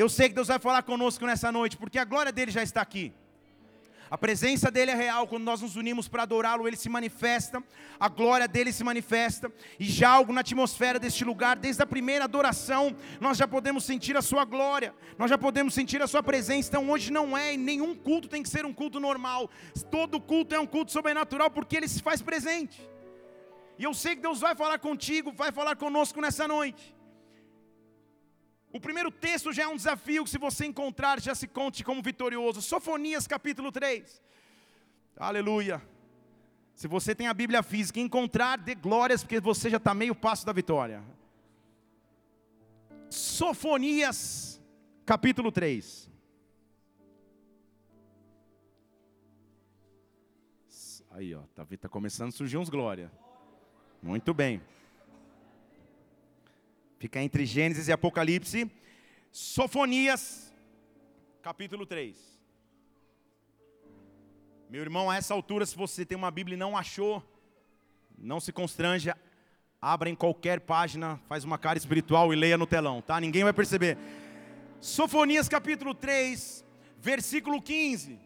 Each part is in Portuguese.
Eu sei que Deus vai falar conosco nessa noite, porque a glória dele já está aqui. A presença dele é real, quando nós nos unimos para adorá-lo, ele se manifesta, a glória dele se manifesta, e já algo na atmosfera deste lugar, desde a primeira adoração, nós já podemos sentir a sua glória, nós já podemos sentir a sua presença. Então hoje não é, nenhum culto tem que ser um culto normal, todo culto é um culto sobrenatural, porque ele se faz presente. E eu sei que Deus vai falar contigo, vai falar conosco nessa noite. O primeiro texto já é um desafio que se você encontrar, já se conte como vitorioso. Sofonias capítulo 3. Aleluia. Se você tem a Bíblia física, encontrar, dê glórias, porque você já está meio passo da vitória. Sofonias capítulo 3. Aí, ó, tá, tá começando a surgir uns glória. Muito bem. Fica entre Gênesis e Apocalipse. Sofonias, capítulo 3. Meu irmão, a essa altura, se você tem uma Bíblia e não achou, não se constranja, abra em qualquer página, faz uma cara espiritual e leia no telão, tá? Ninguém vai perceber. Sofonias capítulo 3, versículo 15.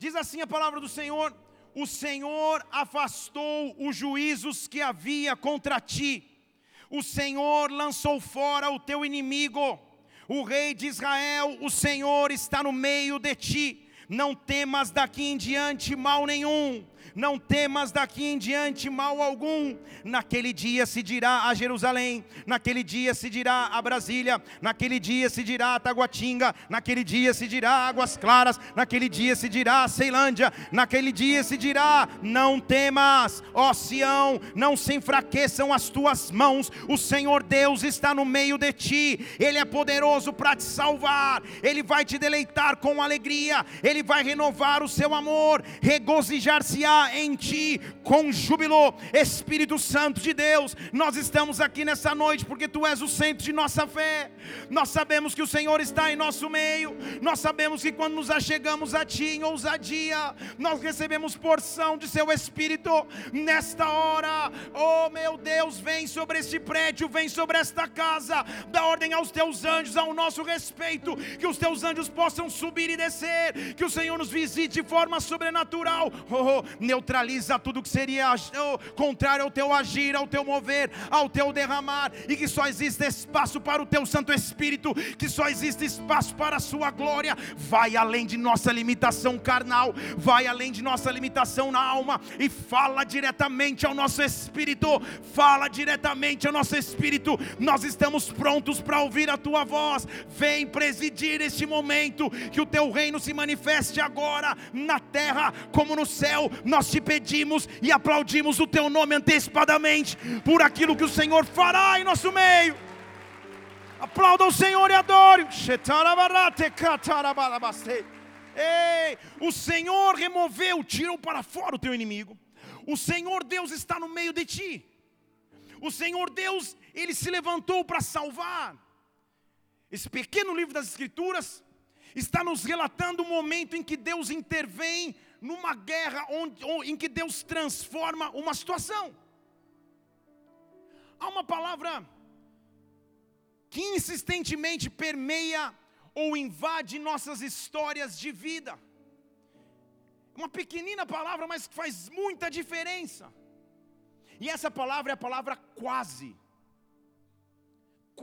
Diz assim a palavra do Senhor: O Senhor afastou os juízos que havia contra ti o Senhor lançou fora o teu inimigo, o rei de Israel, o Senhor está no meio de ti. Não temas daqui em diante mal nenhum, não temas daqui em diante mal algum. Naquele dia se dirá a Jerusalém, naquele dia se dirá a Brasília, naquele dia se dirá a Taguatinga, naquele dia se dirá Águas Claras, naquele dia se dirá a Ceilândia, naquele dia se dirá: Não temas, ó Sião, não se enfraqueçam as tuas mãos, o Senhor Deus está no meio de ti, Ele é poderoso para te salvar, Ele vai te deleitar com alegria, Ele vai renovar o seu amor, regozijar-se-á em ti com júbilo, Espírito Santo de Deus. Nós estamos aqui nessa noite porque tu és o centro de nossa fé. Nós sabemos que o Senhor está em nosso meio. Nós sabemos que quando nos achegamos a ti em ousadia, nós recebemos porção de seu Espírito nesta hora. Oh meu Deus, vem sobre este prédio, vem sobre esta casa, dá ordem aos teus anjos ao nosso respeito, que os teus anjos possam subir e descer, que o Senhor nos visite de forma sobrenatural. Oh, oh neutraliza tudo que seria contrário ao teu agir, ao teu mover, ao teu derramar, e que só existe espaço para o teu Santo Espírito, que só existe espaço para a sua glória. Vai além de nossa limitação carnal, vai além de nossa limitação na alma e fala diretamente ao nosso espírito. Fala diretamente ao nosso espírito. Nós estamos prontos para ouvir a tua voz. Vem presidir este momento, que o teu reino se manifeste agora na terra como no céu. Nós te pedimos e aplaudimos o teu nome antecipadamente por aquilo que o Senhor fará em nosso meio. Aplauda o Senhor e adore. Ei, o Senhor removeu, tirou para fora o teu inimigo. O Senhor Deus está no meio de ti. O Senhor Deus, ele se levantou para salvar. Esse pequeno livro das Escrituras está nos relatando o momento em que Deus intervém numa guerra onde, em que Deus transforma uma situação. Há uma palavra que insistentemente permeia ou invade nossas histórias de vida. Uma pequenina palavra, mas que faz muita diferença. E essa palavra é a palavra quase.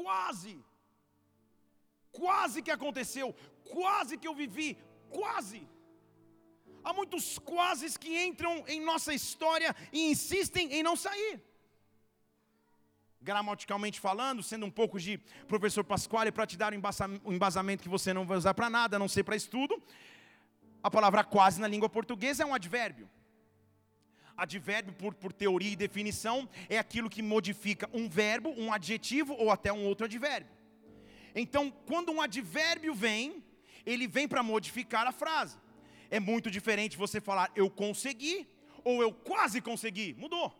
Quase. Quase que aconteceu, quase que eu vivi, quase. Há muitos quases que entram em nossa história e insistem em não sair. Gramaticalmente falando, sendo um pouco de professor Pasquale para te dar um embasamento que você não vai usar para nada, a não ser para estudo. A palavra quase na língua portuguesa é um advérbio. Advérbio, por, por teoria e definição, é aquilo que modifica um verbo, um adjetivo ou até um outro advérbio. Então, quando um advérbio vem, ele vem para modificar a frase. É muito diferente você falar eu consegui ou eu quase consegui. Mudou.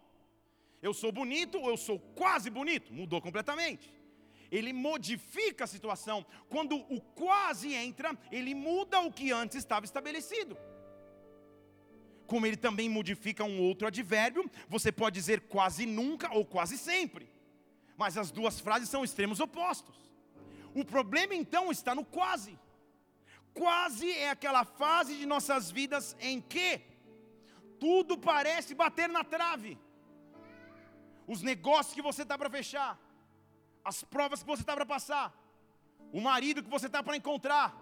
Eu sou bonito ou eu sou quase bonito. Mudou completamente. Ele modifica a situação. Quando o quase entra, ele muda o que antes estava estabelecido. Como ele também modifica um outro advérbio, você pode dizer quase nunca ou quase sempre. Mas as duas frases são extremos opostos. O problema então está no quase. Quase é aquela fase de nossas vidas em que tudo parece bater na trave. Os negócios que você está para fechar, as provas que você está para passar, o marido que você está para encontrar,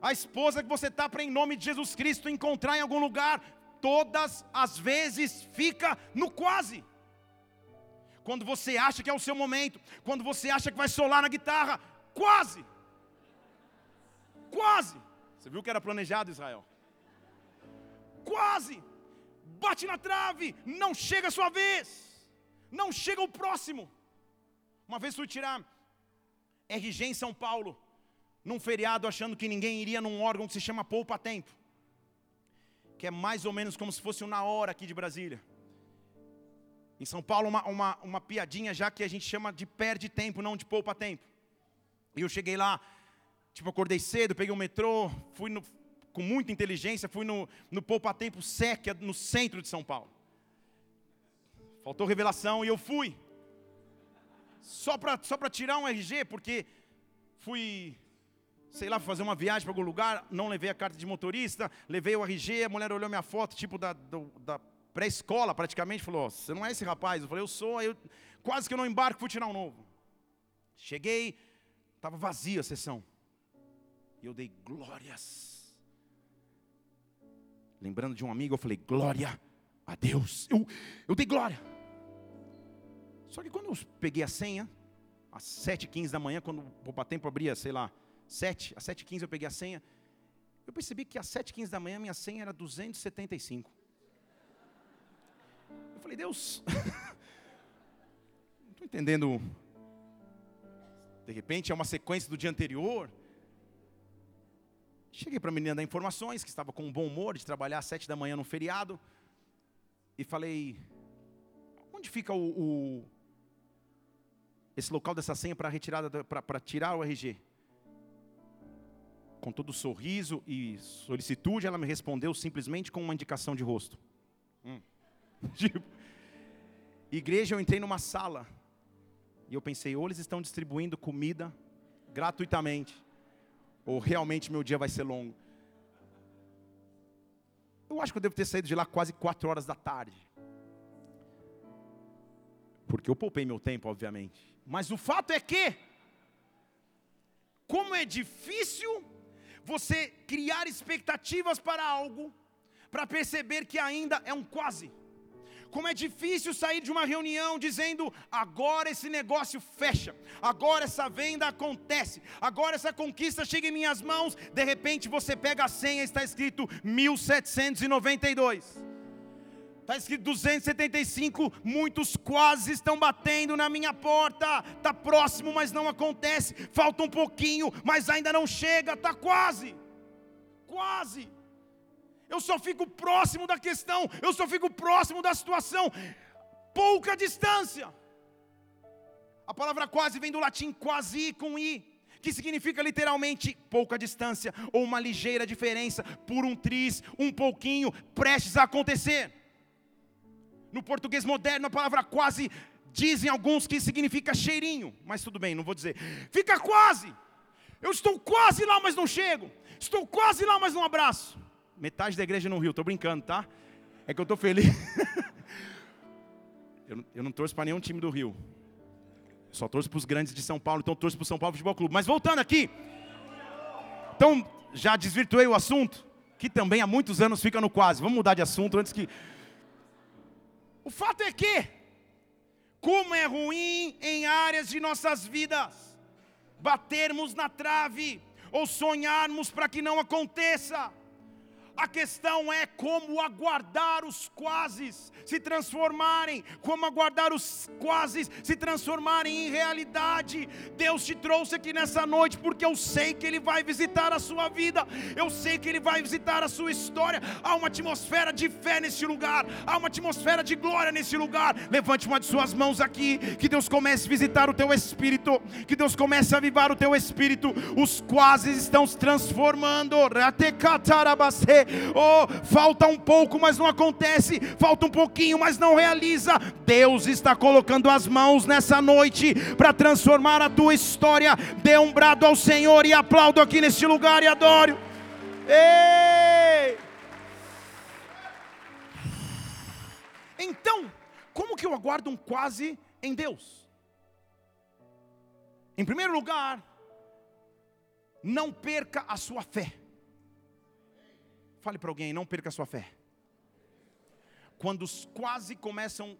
a esposa que você está para, em nome de Jesus Cristo, encontrar em algum lugar, todas as vezes fica no quase. Quando você acha que é o seu momento, quando você acha que vai solar na guitarra, quase. Quase. Você viu que era planejado, Israel? Quase. Bate na trave, não chega a sua vez. Não chega o próximo. Uma vez fui tirar RG em São Paulo, num feriado, achando que ninguém iria num órgão que se chama Poupa Tempo, que é mais ou menos como se fosse um na hora aqui de Brasília. Em São Paulo, uma, uma, uma piadinha já que a gente chama de perde tempo, não de poupa tempo. E eu cheguei lá, tipo, acordei cedo, peguei o metrô, fui no, com muita inteligência, fui no, no Poupa Tempo SEC, no centro de São Paulo. Faltou revelação e eu fui. Só para só tirar um RG, porque fui, sei lá, fazer uma viagem para algum lugar, não levei a carta de motorista, levei o RG, a mulher olhou minha foto, tipo da, do, da pré-escola praticamente, falou: Você não é esse rapaz? Eu falei: Eu sou. Eu, quase que eu não embarco, fui tirar um novo. Cheguei, estava vazia a sessão. Eu dei glórias. Lembrando de um amigo, eu falei: Glória a Deus. Eu, eu dei glória. Só que quando eu peguei a senha, às 7h15 da manhã, quando o Tempo abria, sei lá, 7, às 7h15 eu peguei a senha, eu percebi que às 7h15 da manhã minha senha era 275. Eu falei, Deus, não estou entendendo. De repente é uma sequência do dia anterior. Cheguei para a menina dar informações, que estava com um bom humor de trabalhar às sete da manhã no feriado. E falei, onde fica o, o esse local dessa senha para retirada para tirar o RG? Com todo sorriso e solicitude, ela me respondeu simplesmente com uma indicação de rosto. Hum. Tipo, igreja, eu entrei numa sala e eu pensei, ou eles estão distribuindo comida gratuitamente, ou realmente meu dia vai ser longo. Eu acho que eu devo ter saído de lá quase quatro horas da tarde. Porque eu poupei meu tempo, obviamente. Mas o fato é que, como é difícil você criar expectativas para algo, para perceber que ainda é um quase. Como é difícil sair de uma reunião dizendo: agora esse negócio fecha, agora essa venda acontece, agora essa conquista chega em minhas mãos. De repente você pega a senha, está escrito 1792. Está escrito 275, muitos quase estão batendo na minha porta. Está próximo, mas não acontece. Falta um pouquinho, mas ainda não chega. Está quase. Quase. Eu só fico próximo da questão, eu só fico próximo da situação, pouca distância. A palavra quase vem do latim quasi com i, que significa literalmente pouca distância ou uma ligeira diferença por um tris, um pouquinho, prestes a acontecer. No português moderno, a palavra quase dizem alguns que significa cheirinho, mas tudo bem, não vou dizer. Fica quase. Eu estou quase lá, mas não chego. Estou quase lá, mas não abraço. Metade da igreja no Rio, estou brincando, tá? É que eu estou feliz. eu, eu não torço para nenhum time do Rio. Só torço para os grandes de São Paulo, então torço para o São Paulo Futebol Clube. Mas voltando aqui. Então, já desvirtuei o assunto, que também há muitos anos fica no quase. Vamos mudar de assunto antes que. O fato é que, como é ruim em áreas de nossas vidas, batermos na trave ou sonharmos para que não aconteça. A questão é como aguardar os quases se transformarem, como aguardar os quases se transformarem em realidade. Deus te trouxe aqui nessa noite porque eu sei que Ele vai visitar a sua vida, eu sei que Ele vai visitar a sua história. Há uma atmosfera de fé nesse lugar, há uma atmosfera de glória nesse lugar. Levante uma de suas mãos aqui, que Deus comece a visitar o teu espírito, que Deus comece a avivar o teu espírito. Os quases estão se transformando. Oh, falta um pouco, mas não acontece. Falta um pouquinho, mas não realiza. Deus está colocando as mãos nessa noite para transformar a tua história. Dê um brado ao Senhor e aplaudo aqui neste lugar e adoro. Ei! Então, como que eu aguardo um quase em Deus? Em primeiro lugar, não perca a sua fé. Fale para alguém, não perca a sua fé. Quando os quase começam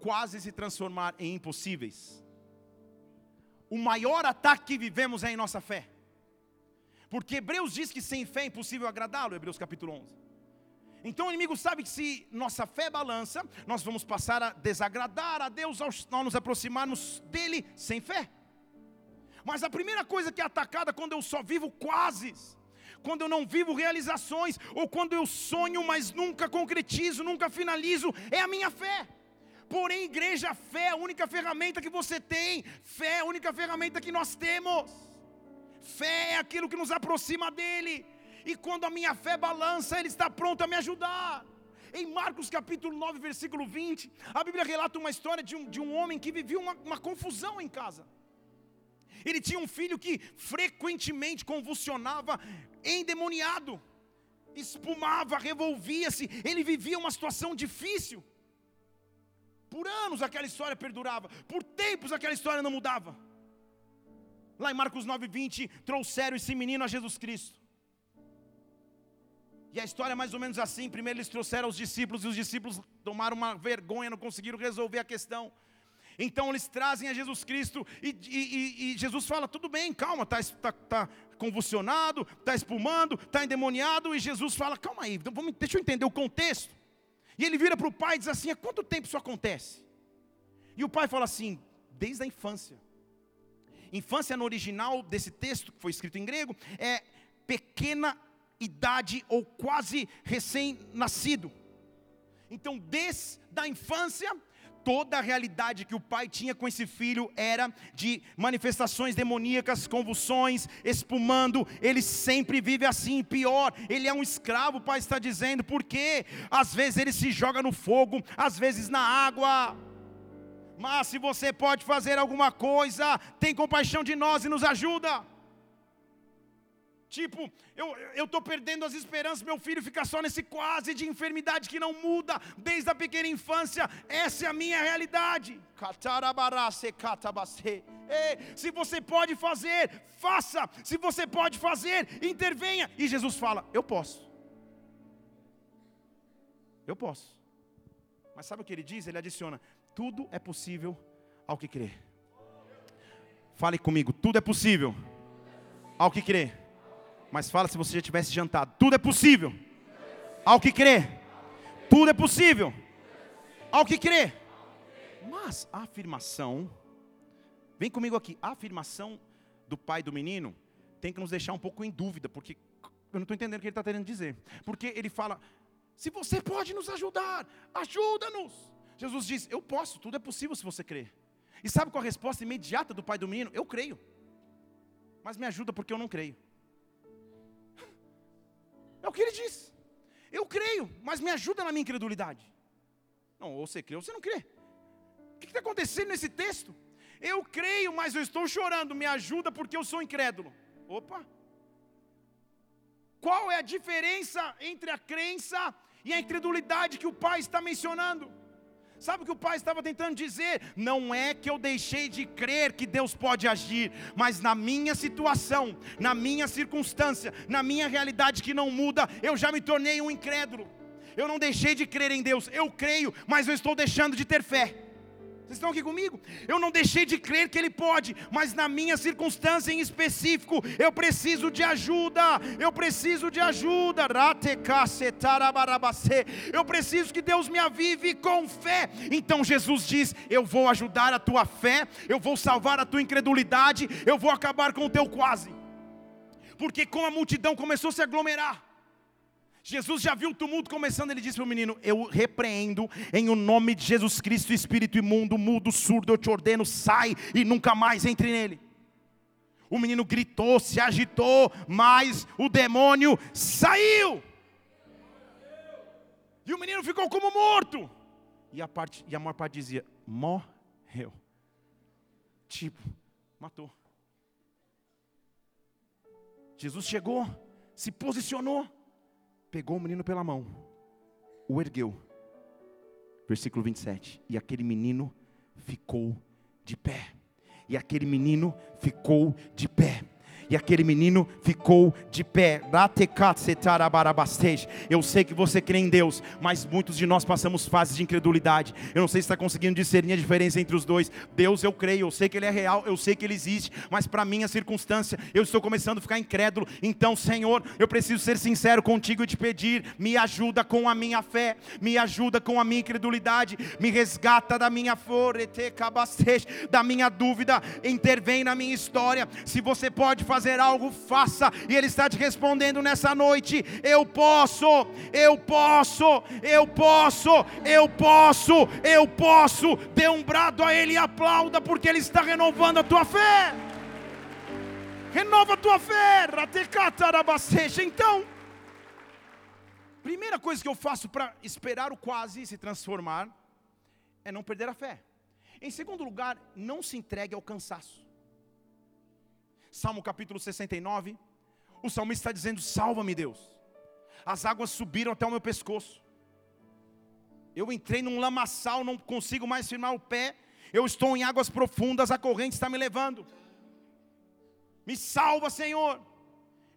quase se transformar em impossíveis, o maior ataque que vivemos é em nossa fé. Porque Hebreus diz que sem fé é impossível agradá-lo, Hebreus capítulo 11. Então o inimigo sabe que se nossa fé balança, nós vamos passar a desagradar a Deus ao nos aproximarmos dele sem fé. Mas a primeira coisa que é atacada quando eu só vivo quase, quando eu não vivo realizações, ou quando eu sonho, mas nunca concretizo, nunca finalizo, é a minha fé. Porém, igreja, fé é a única ferramenta que você tem, fé é a única ferramenta que nós temos. Fé é aquilo que nos aproxima dele e quando a minha fé balança, Ele está pronto a me ajudar. Em Marcos capítulo 9, versículo 20, a Bíblia relata uma história de um, de um homem que vivia uma, uma confusão em casa. Ele tinha um filho que frequentemente convulsionava, endemoniado, espumava, revolvia-se, ele vivia uma situação difícil. Por anos aquela história perdurava, por tempos aquela história não mudava. Lá em Marcos 9:20 trouxeram esse menino a Jesus Cristo. E a história é mais ou menos assim: primeiro eles trouxeram os discípulos, e os discípulos tomaram uma vergonha, não conseguiram resolver a questão. Então eles trazem a Jesus Cristo e, e, e Jesus fala: tudo bem, calma, está tá, tá convulsionado, está espumando, está endemoniado. E Jesus fala: calma aí, então vamos, deixa eu entender o contexto. E ele vira para o pai e diz assim: há quanto tempo isso acontece? E o pai fala assim: desde a infância. Infância no original desse texto, que foi escrito em grego, é pequena idade ou quase recém-nascido. Então, desde a infância, toda a realidade que o pai tinha com esse filho era de manifestações demoníacas, convulsões, espumando. Ele sempre vive assim, pior. Ele é um escravo, o pai está dizendo, porque às vezes ele se joga no fogo, às vezes na água. Mas se você pode fazer alguma coisa, tem compaixão de nós e nos ajuda. Tipo, eu estou perdendo as esperanças, meu filho fica só nesse quase de enfermidade que não muda desde a pequena infância. Essa é a minha realidade. Ei, se você pode fazer, faça. Se você pode fazer, intervenha. E Jesus fala: Eu posso. Eu posso. Mas sabe o que ele diz? Ele adiciona: Tudo é possível ao que crer. Fale comigo: Tudo é possível ao que crer. Mas fala se você já tivesse jantado. Tudo é possível. Ao que crê. Tudo é possível. Ao que crê. Mas a afirmação, vem comigo aqui, a afirmação do pai do menino tem que nos deixar um pouco em dúvida, porque eu não estou entendendo o que ele está querendo dizer. Porque ele fala: se você pode nos ajudar, ajuda-nos. Jesus diz: Eu posso, tudo é possível se você crer. E sabe qual a resposta imediata do pai do menino? Eu creio. Mas me ajuda porque eu não creio. É o que ele diz. Eu creio, mas me ajuda na minha incredulidade. Não, ou você crê ou você não crê. O que está acontecendo nesse texto? Eu creio, mas eu estou chorando. Me ajuda porque eu sou incrédulo. Opa! Qual é a diferença entre a crença e a incredulidade que o pai está mencionando? Sabe o que o pai estava tentando dizer? Não é que eu deixei de crer que Deus pode agir, mas na minha situação, na minha circunstância, na minha realidade que não muda, eu já me tornei um incrédulo. Eu não deixei de crer em Deus, eu creio, mas eu estou deixando de ter fé. Vocês estão aqui comigo? Eu não deixei de crer que Ele pode, mas na minha circunstância em específico, eu preciso de ajuda. Eu preciso de ajuda. Eu preciso que Deus me avive com fé. Então Jesus diz: Eu vou ajudar a tua fé, eu vou salvar a tua incredulidade, eu vou acabar com o teu quase. Porque com a multidão começou a se aglomerar. Jesus já viu o tumulto começando, ele disse para o menino: Eu repreendo em o nome de Jesus Cristo, espírito imundo, mudo, surdo, eu te ordeno, sai e nunca mais entre nele. O menino gritou, se agitou, mas o demônio saiu. E o menino ficou como morto. E a, parte, e a maior parte dizia: morreu. Tipo, matou. Jesus chegou, se posicionou, pegou o menino pela mão, o ergueu. Versículo 27. E aquele menino ficou de pé. E aquele menino ficou de pé e aquele menino ficou de pé. Eu sei que você crê em Deus, mas muitos de nós passamos fases de incredulidade. Eu não sei se está conseguindo discernir a diferença entre os dois. Deus eu creio, eu sei que Ele é real, eu sei que Ele existe, mas para minha circunstância eu estou começando a ficar incrédulo. Então, Senhor, eu preciso ser sincero contigo e te pedir: me ajuda com a minha fé, me ajuda com a minha incredulidade, me resgata da minha da minha dúvida, intervém na minha história. Se você pode fazer fazer algo, faça. E Ele está te respondendo nessa noite: Eu posso, eu posso, eu posso, eu posso, eu posso. Dê um brado a Ele e aplauda, porque Ele está renovando a tua fé. Renova a tua fé, então. Primeira coisa que eu faço para esperar o quase se transformar é não perder a fé. Em segundo lugar, não se entregue ao cansaço. Salmo capítulo 69. O salmista está dizendo: Salva-me, Deus. As águas subiram até o meu pescoço. Eu entrei num lamaçal, não consigo mais firmar o pé. Eu estou em águas profundas, a corrente está me levando. Me salva, Senhor.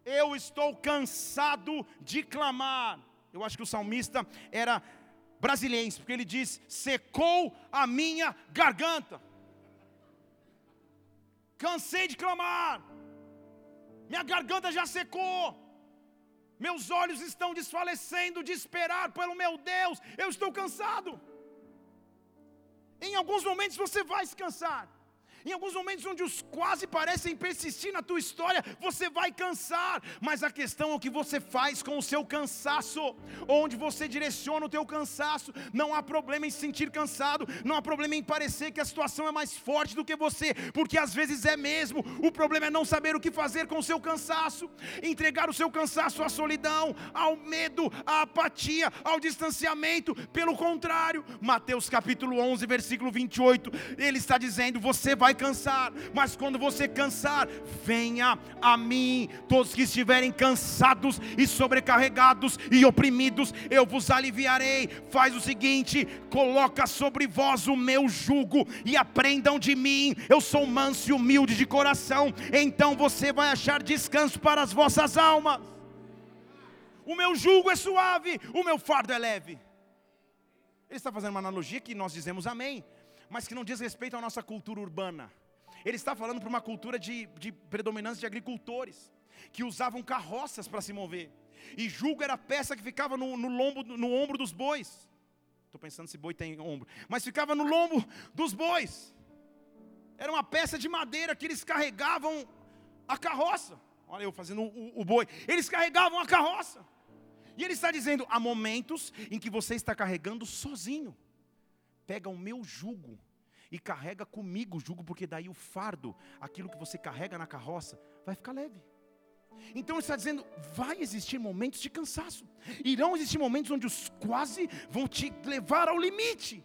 Eu estou cansado de clamar. Eu acho que o salmista era brasileiro, porque ele diz: secou a minha garganta. Cansei de clamar, minha garganta já secou, meus olhos estão desfalecendo de esperar pelo meu Deus, eu estou cansado. Em alguns momentos você vai se cansar. Em alguns momentos onde os quase parecem persistir na tua história, você vai cansar, mas a questão é o que você faz com o seu cansaço, onde você direciona o teu cansaço. Não há problema em se sentir cansado, não há problema em parecer que a situação é mais forte do que você, porque às vezes é mesmo. O problema é não saber o que fazer com o seu cansaço, entregar o seu cansaço à solidão, ao medo, à apatia, ao distanciamento. Pelo contrário, Mateus capítulo 11, versículo 28, ele está dizendo: você vai vai cansar, mas quando você cansar, venha a mim, todos que estiverem cansados e sobrecarregados e oprimidos, eu vos aliviarei. Faz o seguinte: coloca sobre vós o meu jugo e aprendam de mim. Eu sou manso e humilde de coração, então você vai achar descanso para as vossas almas. O meu jugo é suave, o meu fardo é leve. Ele está fazendo uma analogia que nós dizemos amém mas que não diz respeito à nossa cultura urbana. Ele está falando para uma cultura de, de predominância de agricultores, que usavam carroças para se mover. E julgo era a peça que ficava no, no, lombo, no ombro dos bois. Estou pensando se boi tem ombro. Mas ficava no lombo dos bois. Era uma peça de madeira que eles carregavam a carroça. Olha eu fazendo o, o boi. Eles carregavam a carroça. E ele está dizendo: há momentos em que você está carregando sozinho pega o meu jugo e carrega comigo o jugo, porque daí o fardo, aquilo que você carrega na carroça, vai ficar leve. Então ele está dizendo: vai existir momentos de cansaço, irão existir momentos onde os quase vão te levar ao limite,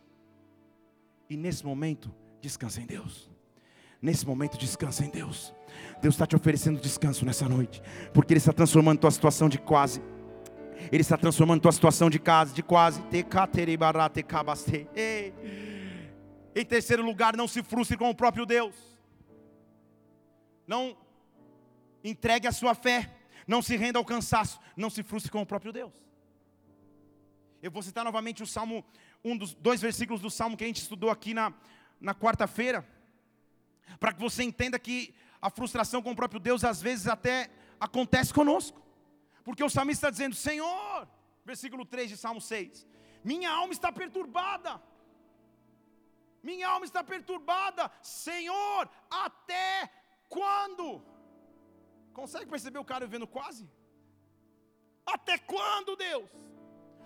e nesse momento, descansa em Deus. Nesse momento, descansa em Deus. Deus está te oferecendo descanso nessa noite, porque Ele está transformando tua situação de quase ele está transformando tua situação de casa, de quase. Em terceiro lugar, não se frustre com o próprio Deus. Não entregue a sua fé. Não se renda ao cansaço. Não se frustre com o próprio Deus. Eu vou citar novamente o Salmo, um dos dois versículos do Salmo que a gente estudou aqui na, na quarta-feira. Para que você entenda que a frustração com o próprio Deus às vezes até acontece conosco. Porque o salmista está dizendo: Senhor, versículo 3 de Salmo 6, minha alma está perturbada. Minha alma está perturbada, Senhor, até quando? Consegue perceber o cara vivendo quase? Até quando, Deus?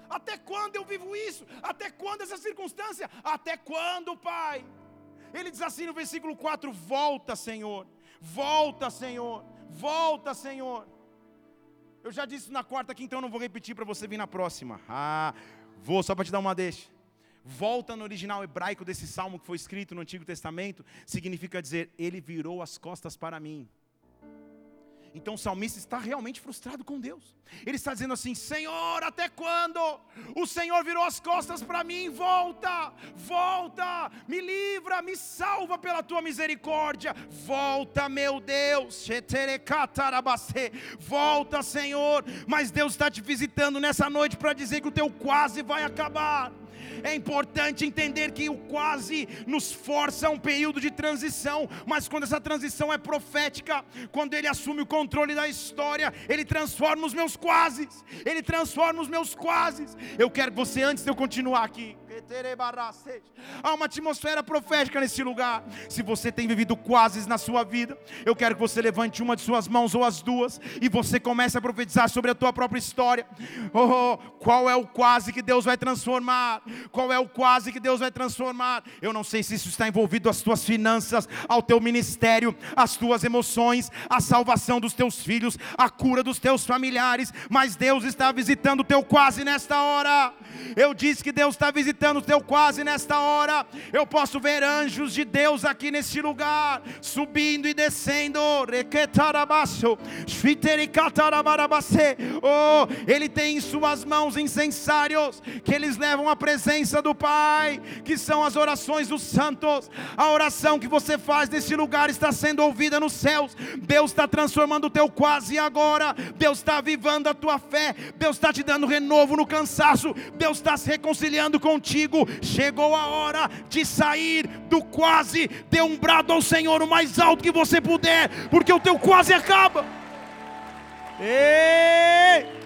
Até quando eu vivo isso? Até quando essa circunstância? Até quando, Pai? Ele diz assim no versículo 4: Volta, Senhor, volta, Senhor, volta, Senhor. Eu já disse na quarta aqui, então não vou repetir para você vir na próxima. Ah, Vou só para te dar uma deixa. Volta no original hebraico desse salmo que foi escrito no Antigo Testamento, significa dizer: Ele virou as costas para mim. Então o salmista está realmente frustrado com Deus. Ele está dizendo assim: Senhor, até quando? O Senhor virou as costas para mim, volta, volta, me livra, me salva pela tua misericórdia. Volta, meu Deus, volta, Senhor. Mas Deus está te visitando nessa noite para dizer que o teu quase vai acabar. É importante entender que o quase nos força a um período de transição, mas quando essa transição é profética, quando Ele assume o controle da história, Ele transforma os meus quases, Ele transforma os meus quases. Eu quero que você, antes de eu continuar aqui, Há uma atmosfera profética nesse lugar. Se você tem vivido quase na sua vida, eu quero que você levante uma de suas mãos ou as duas e você comece a profetizar sobre a tua própria história. Oh, qual é o quase que Deus vai transformar? Qual é o quase que Deus vai transformar? Eu não sei se isso está envolvido às tuas finanças, ao teu ministério, às tuas emoções, a salvação dos teus filhos, a cura dos teus familiares, mas Deus está visitando o teu quase nesta hora. Eu disse que Deus está visitando o teu quase nesta hora. Eu posso ver anjos de Deus aqui nesse lugar, subindo e descendo. Oh, Ele tem em suas mãos incensários que eles levam à presença do Pai, que são as orações dos santos. A oração que você faz nesse lugar está sendo ouvida nos céus. Deus está transformando o teu quase agora. Deus está avivando a tua fé. Deus está te dando renovo no cansaço. Deus está se reconciliando contigo. Chegou a hora de sair do quase. Dê um brado ao Senhor o mais alto que você puder, porque o teu quase acaba. Ei!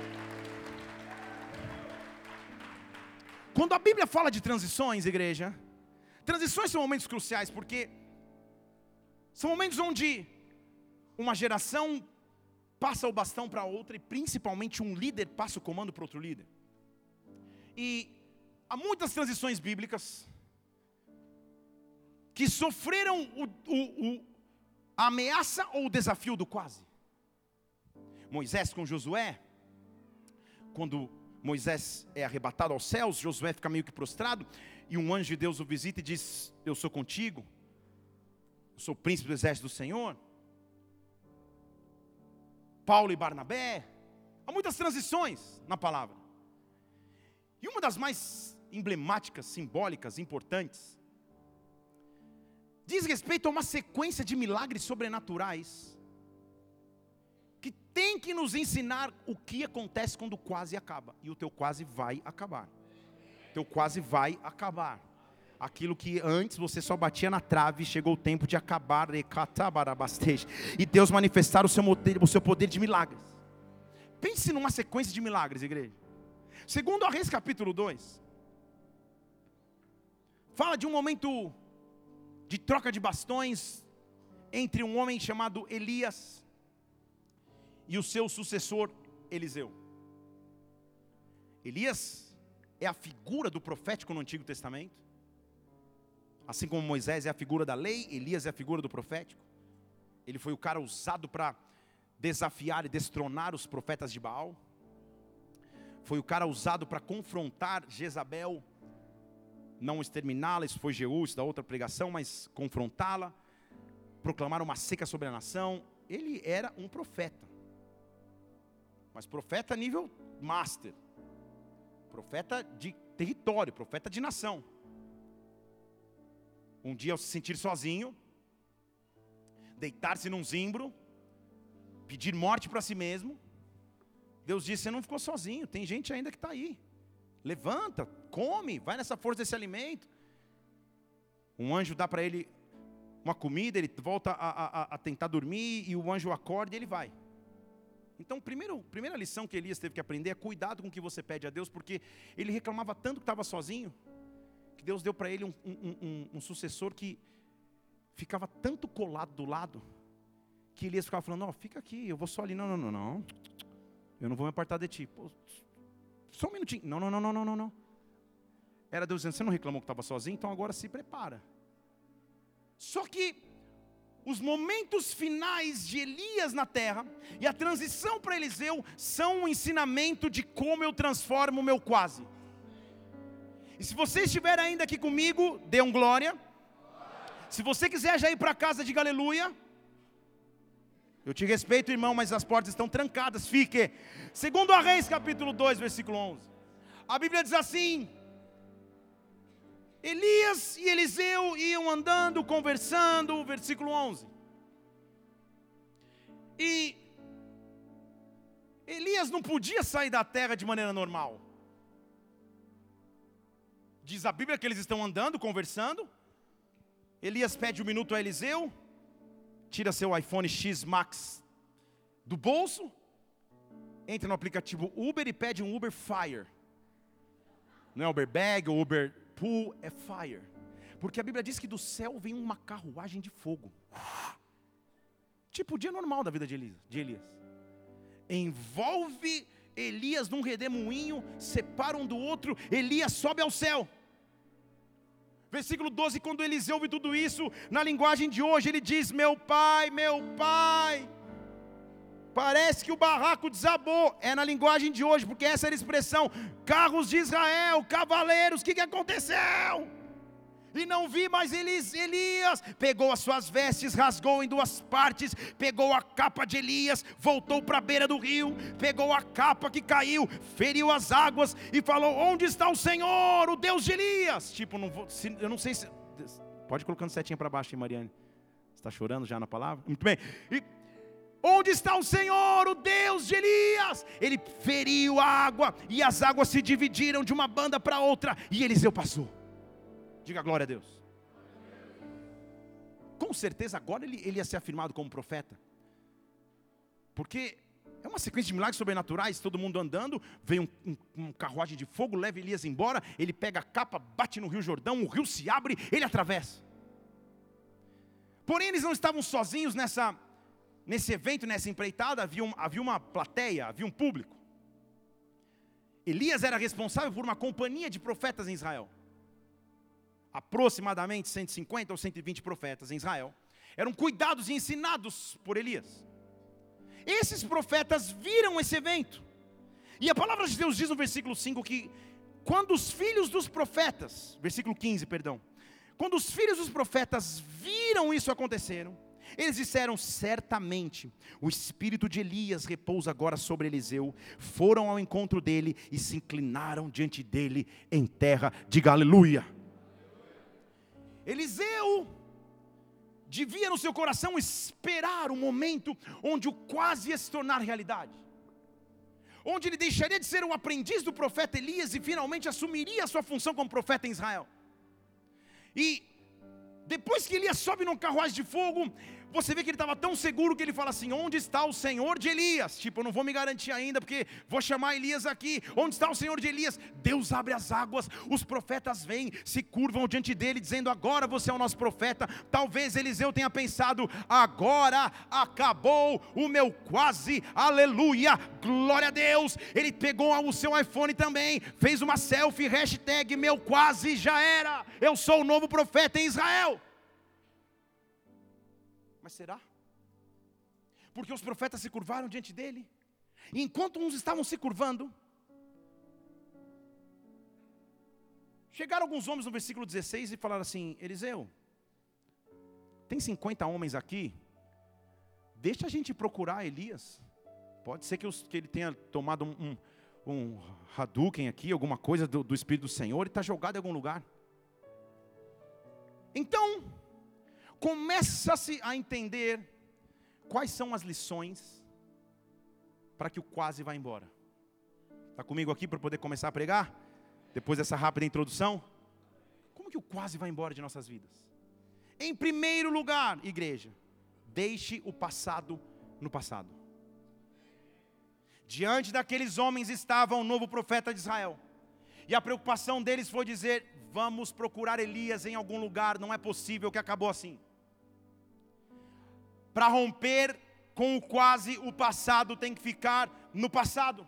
Quando a Bíblia fala de transições, igreja, transições são momentos cruciais porque são momentos onde uma geração passa o bastão para outra e principalmente um líder passa o comando para outro líder. E há muitas transições bíblicas que sofreram o, o, o, a ameaça ou o desafio do quase. Moisés com Josué, quando Moisés é arrebatado aos céus, Josué fica meio que prostrado, e um anjo de Deus o visita e diz: Eu sou contigo, eu sou príncipe do exército do Senhor. Paulo e Barnabé, há muitas transições na palavra. E uma das mais emblemáticas, simbólicas, importantes, diz respeito a uma sequência de milagres sobrenaturais que tem que nos ensinar o que acontece quando quase acaba. E o teu quase vai acabar. O teu quase vai acabar. Aquilo que antes você só batia na trave, chegou o tempo de acabar. E Deus manifestar o seu, o seu poder de milagres. Pense numa sequência de milagres, igreja. Segundo a Reis capítulo 2, fala de um momento de troca de bastões entre um homem chamado Elias e o seu sucessor Eliseu. Elias é a figura do profético no Antigo Testamento. Assim como Moisés é a figura da lei, Elias é a figura do profético. Ele foi o cara usado para desafiar e destronar os profetas de Baal foi o cara usado para confrontar Jezabel, não exterminá-la, isso foi isso da outra pregação, mas confrontá-la, proclamar uma seca sobre a nação. Ele era um profeta, mas profeta nível master, profeta de território, profeta de nação. Um dia ao se sentir sozinho, deitar-se num zimbro, pedir morte para si mesmo, Deus disse: Você não ficou sozinho, tem gente ainda que está aí. Levanta, come, vai nessa força desse alimento. Um anjo dá para ele uma comida, ele volta a, a, a, tentar dormir, e o anjo acorda e ele vai. Então, primeiro, primeira lição que Elias teve que aprender é cuidado com o que você pede a Deus, porque ele reclamava tanto que estava sozinho, que Deus deu para ele um, um, um, um sucessor que ficava tanto colado do lado, que Elias ficava falando: Ó, oh, fica aqui, eu vou só ali. Não, não, não, não. Eu não vou me apartar de ti. Pô, só um minutinho. Não, não, não, não, não, não. Era Deus dizendo, você não reclamou que estava sozinho, então agora se prepara. Só que os momentos finais de Elias na terra e a transição para Eliseu são um ensinamento de como eu transformo o meu quase. E se você estiver ainda aqui comigo, dê um glória. Se você quiser já ir para casa, diga aleluia. Eu te respeito, irmão, mas as portas estão trancadas, fique. Segundo a Reis, capítulo 2, versículo 11. A Bíblia diz assim: Elias e Eliseu iam andando, conversando, versículo 11. E Elias não podia sair da terra de maneira normal. Diz a Bíblia que eles estão andando, conversando. Elias pede um minuto a Eliseu, tira seu iPhone X Max do bolso, entra no aplicativo Uber e pede um Uber Fire. Não é Uber Bag ou Uber Pool, é Fire. Porque a Bíblia diz que do céu vem uma carruagem de fogo. Tipo o dia normal da vida de Elias. De Elias. Envolve Elias num redemoinho, separa um do outro, Elias sobe ao céu. Versículo 12: quando Eliseu ouve tudo isso, na linguagem de hoje, ele diz: Meu pai, meu pai. Parece que o barraco desabou. É na linguagem de hoje, porque essa era a expressão: carros de Israel, cavaleiros, o que, que aconteceu? E não vi mais Elias, Elias. Pegou as suas vestes, rasgou em duas partes. Pegou a capa de Elias, voltou para a beira do rio. Pegou a capa que caiu, feriu as águas e falou: Onde está o Senhor, o Deus de Elias? Tipo, não vou, se, eu não sei se. Pode ir colocando setinha para baixo, hein, Mariane? Está chorando já na palavra? Muito bem. E, Onde está o Senhor, o Deus de Elias? Ele feriu a água e as águas se dividiram de uma banda para outra e Eliseu passou. Diga glória a Deus. Com certeza agora ele, ele ia ser afirmado como profeta. Porque é uma sequência de milagres sobrenaturais, todo mundo andando, vem um, um, um, carruagem de fogo, leva Elias embora, ele pega a capa, bate no rio Jordão, o rio se abre, ele atravessa. Porém, eles não estavam sozinhos nessa, nesse evento, nessa empreitada, havia, um, havia uma plateia, havia um público. Elias era responsável por uma companhia de profetas em Israel aproximadamente 150 ou 120 profetas em Israel, eram cuidados e ensinados por Elias. Esses profetas viram esse evento. E a palavra de Deus diz no versículo 5 que quando os filhos dos profetas, versículo 15, perdão, quando os filhos dos profetas viram isso aconteceram, eles disseram: certamente, o espírito de Elias repousa agora sobre Eliseu. Foram ao encontro dele e se inclinaram diante dele em terra. Diga aleluia. Eliseu devia no seu coração esperar o momento onde o quase ia se tornar realidade. Onde ele deixaria de ser um aprendiz do profeta Elias e finalmente assumiria a sua função como profeta em Israel. E depois que Elias sobe num carruagem de fogo, você vê que ele estava tão seguro que ele fala assim: Onde está o Senhor de Elias? Tipo, eu não vou me garantir ainda, porque vou chamar Elias aqui. Onde está o Senhor de Elias? Deus abre as águas, os profetas vêm, se curvam diante dele, dizendo: Agora você é o nosso profeta. Talvez Eliseu tenha pensado: Agora acabou o meu quase, aleluia, glória a Deus. Ele pegou o seu iPhone também, fez uma selfie, hashtag meu quase já era. Eu sou o novo profeta em Israel. Será? Porque os profetas se curvaram diante dele. E enquanto uns estavam se curvando, chegaram alguns homens no versículo 16 e falaram assim: Eliseu, tem 50 homens aqui, deixa a gente procurar Elias. Pode ser que, os, que ele tenha tomado um, um, um Hadouken aqui, alguma coisa do, do Espírito do Senhor, e está jogado em algum lugar. Então, começa-se a entender quais são as lições para que o quase vá embora. Está comigo aqui para poder começar a pregar? Depois dessa rápida introdução? Como que o quase vai embora de nossas vidas? Em primeiro lugar, igreja, deixe o passado no passado. Diante daqueles homens estava um novo profeta de Israel. E a preocupação deles foi dizer: vamos procurar Elias em algum lugar, não é possível que acabou assim para romper com o quase, o passado tem que ficar no passado.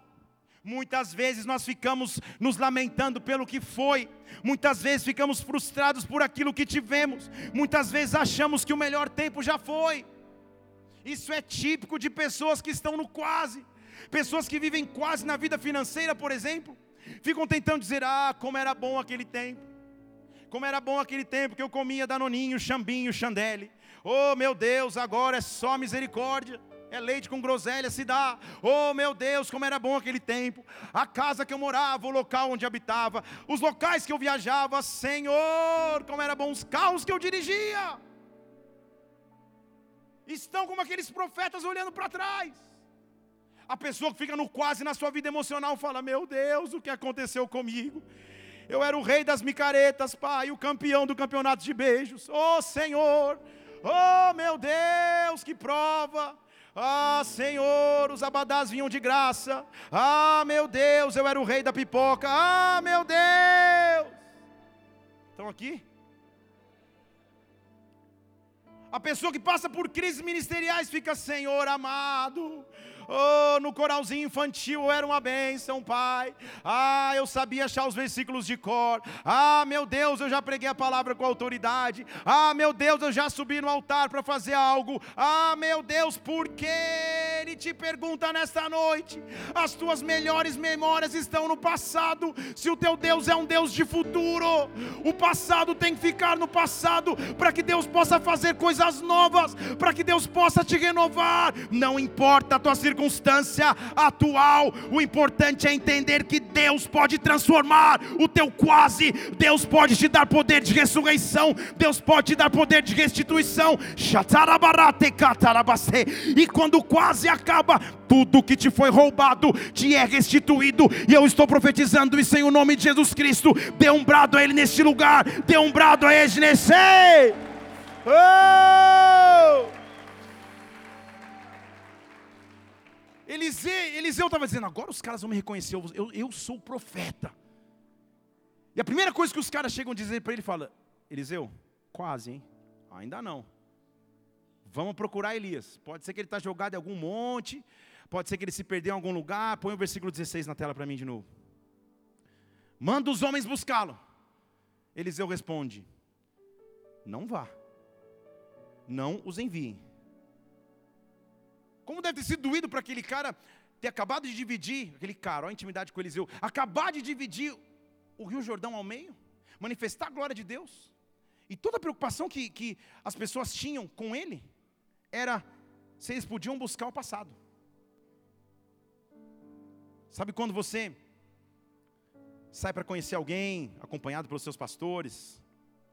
Muitas vezes nós ficamos nos lamentando pelo que foi, muitas vezes ficamos frustrados por aquilo que tivemos, muitas vezes achamos que o melhor tempo já foi. Isso é típico de pessoas que estão no quase, pessoas que vivem quase na vida financeira, por exemplo. Ficam tentando dizer: ah, como era bom aquele tempo. Como era bom aquele tempo que eu comia danoninho, chambinho, chandelle. Oh meu Deus, agora é só misericórdia. É leite com groselha se dá. Oh meu Deus, como era bom aquele tempo. A casa que eu morava, o local onde habitava, os locais que eu viajava, Senhor, como era bom os carros que eu dirigia. Estão como aqueles profetas olhando para trás. A pessoa que fica no quase na sua vida emocional fala: Meu Deus, o que aconteceu comigo? Eu era o rei das micaretas, pai, o campeão do campeonato de beijos. Oh Senhor, oh meu Deus, que prova. Ah, Senhor, os abadás vinham de graça. Ah, meu Deus, eu era o rei da pipoca. Ah, meu Deus. Estão aqui? A pessoa que passa por crises ministeriais fica, Senhor amado, Oh, no coralzinho infantil era uma bênção, Pai. Ah, eu sabia achar os versículos de cor. Ah, meu Deus, eu já preguei a palavra com autoridade. Ah, meu Deus, eu já subi no altar para fazer algo. Ah, meu Deus, por que Ele te pergunta nesta noite? As tuas melhores memórias estão no passado. Se o teu Deus é um Deus de futuro, o passado tem que ficar no passado para que Deus possa fazer coisas novas, para que Deus possa te renovar. Não importa a tua circunstância atual. O importante é entender que Deus pode transformar o teu quase, Deus pode te dar poder de ressurreição, Deus pode te dar poder de restituição. E quando quase acaba, tudo que te foi roubado te é restituído. E eu estou profetizando isso em o nome de Jesus Cristo. Dê um brado a Ele neste lugar, dê um brado a Ele. Oh! Eliseu, Eliseu estava dizendo: agora os caras vão me reconhecer, eu, eu sou profeta. E a primeira coisa que os caras chegam a dizer para ele, fala: Eliseu, quase, hein? Ainda não. Vamos procurar Elias. Pode ser que ele está jogado em algum monte, pode ser que ele se perdeu em algum lugar. Põe o versículo 16 na tela para mim de novo. Manda os homens buscá-lo. Eliseu responde: Não vá, não os enviem. Como deve ter sido doído para aquele cara ter acabado de dividir, aquele cara, olha a intimidade com Eliseu, acabar de dividir o Rio Jordão ao meio, manifestar a glória de Deus. E toda a preocupação que, que as pessoas tinham com ele era eles podiam buscar o passado. Sabe quando você sai para conhecer alguém, acompanhado pelos seus pastores,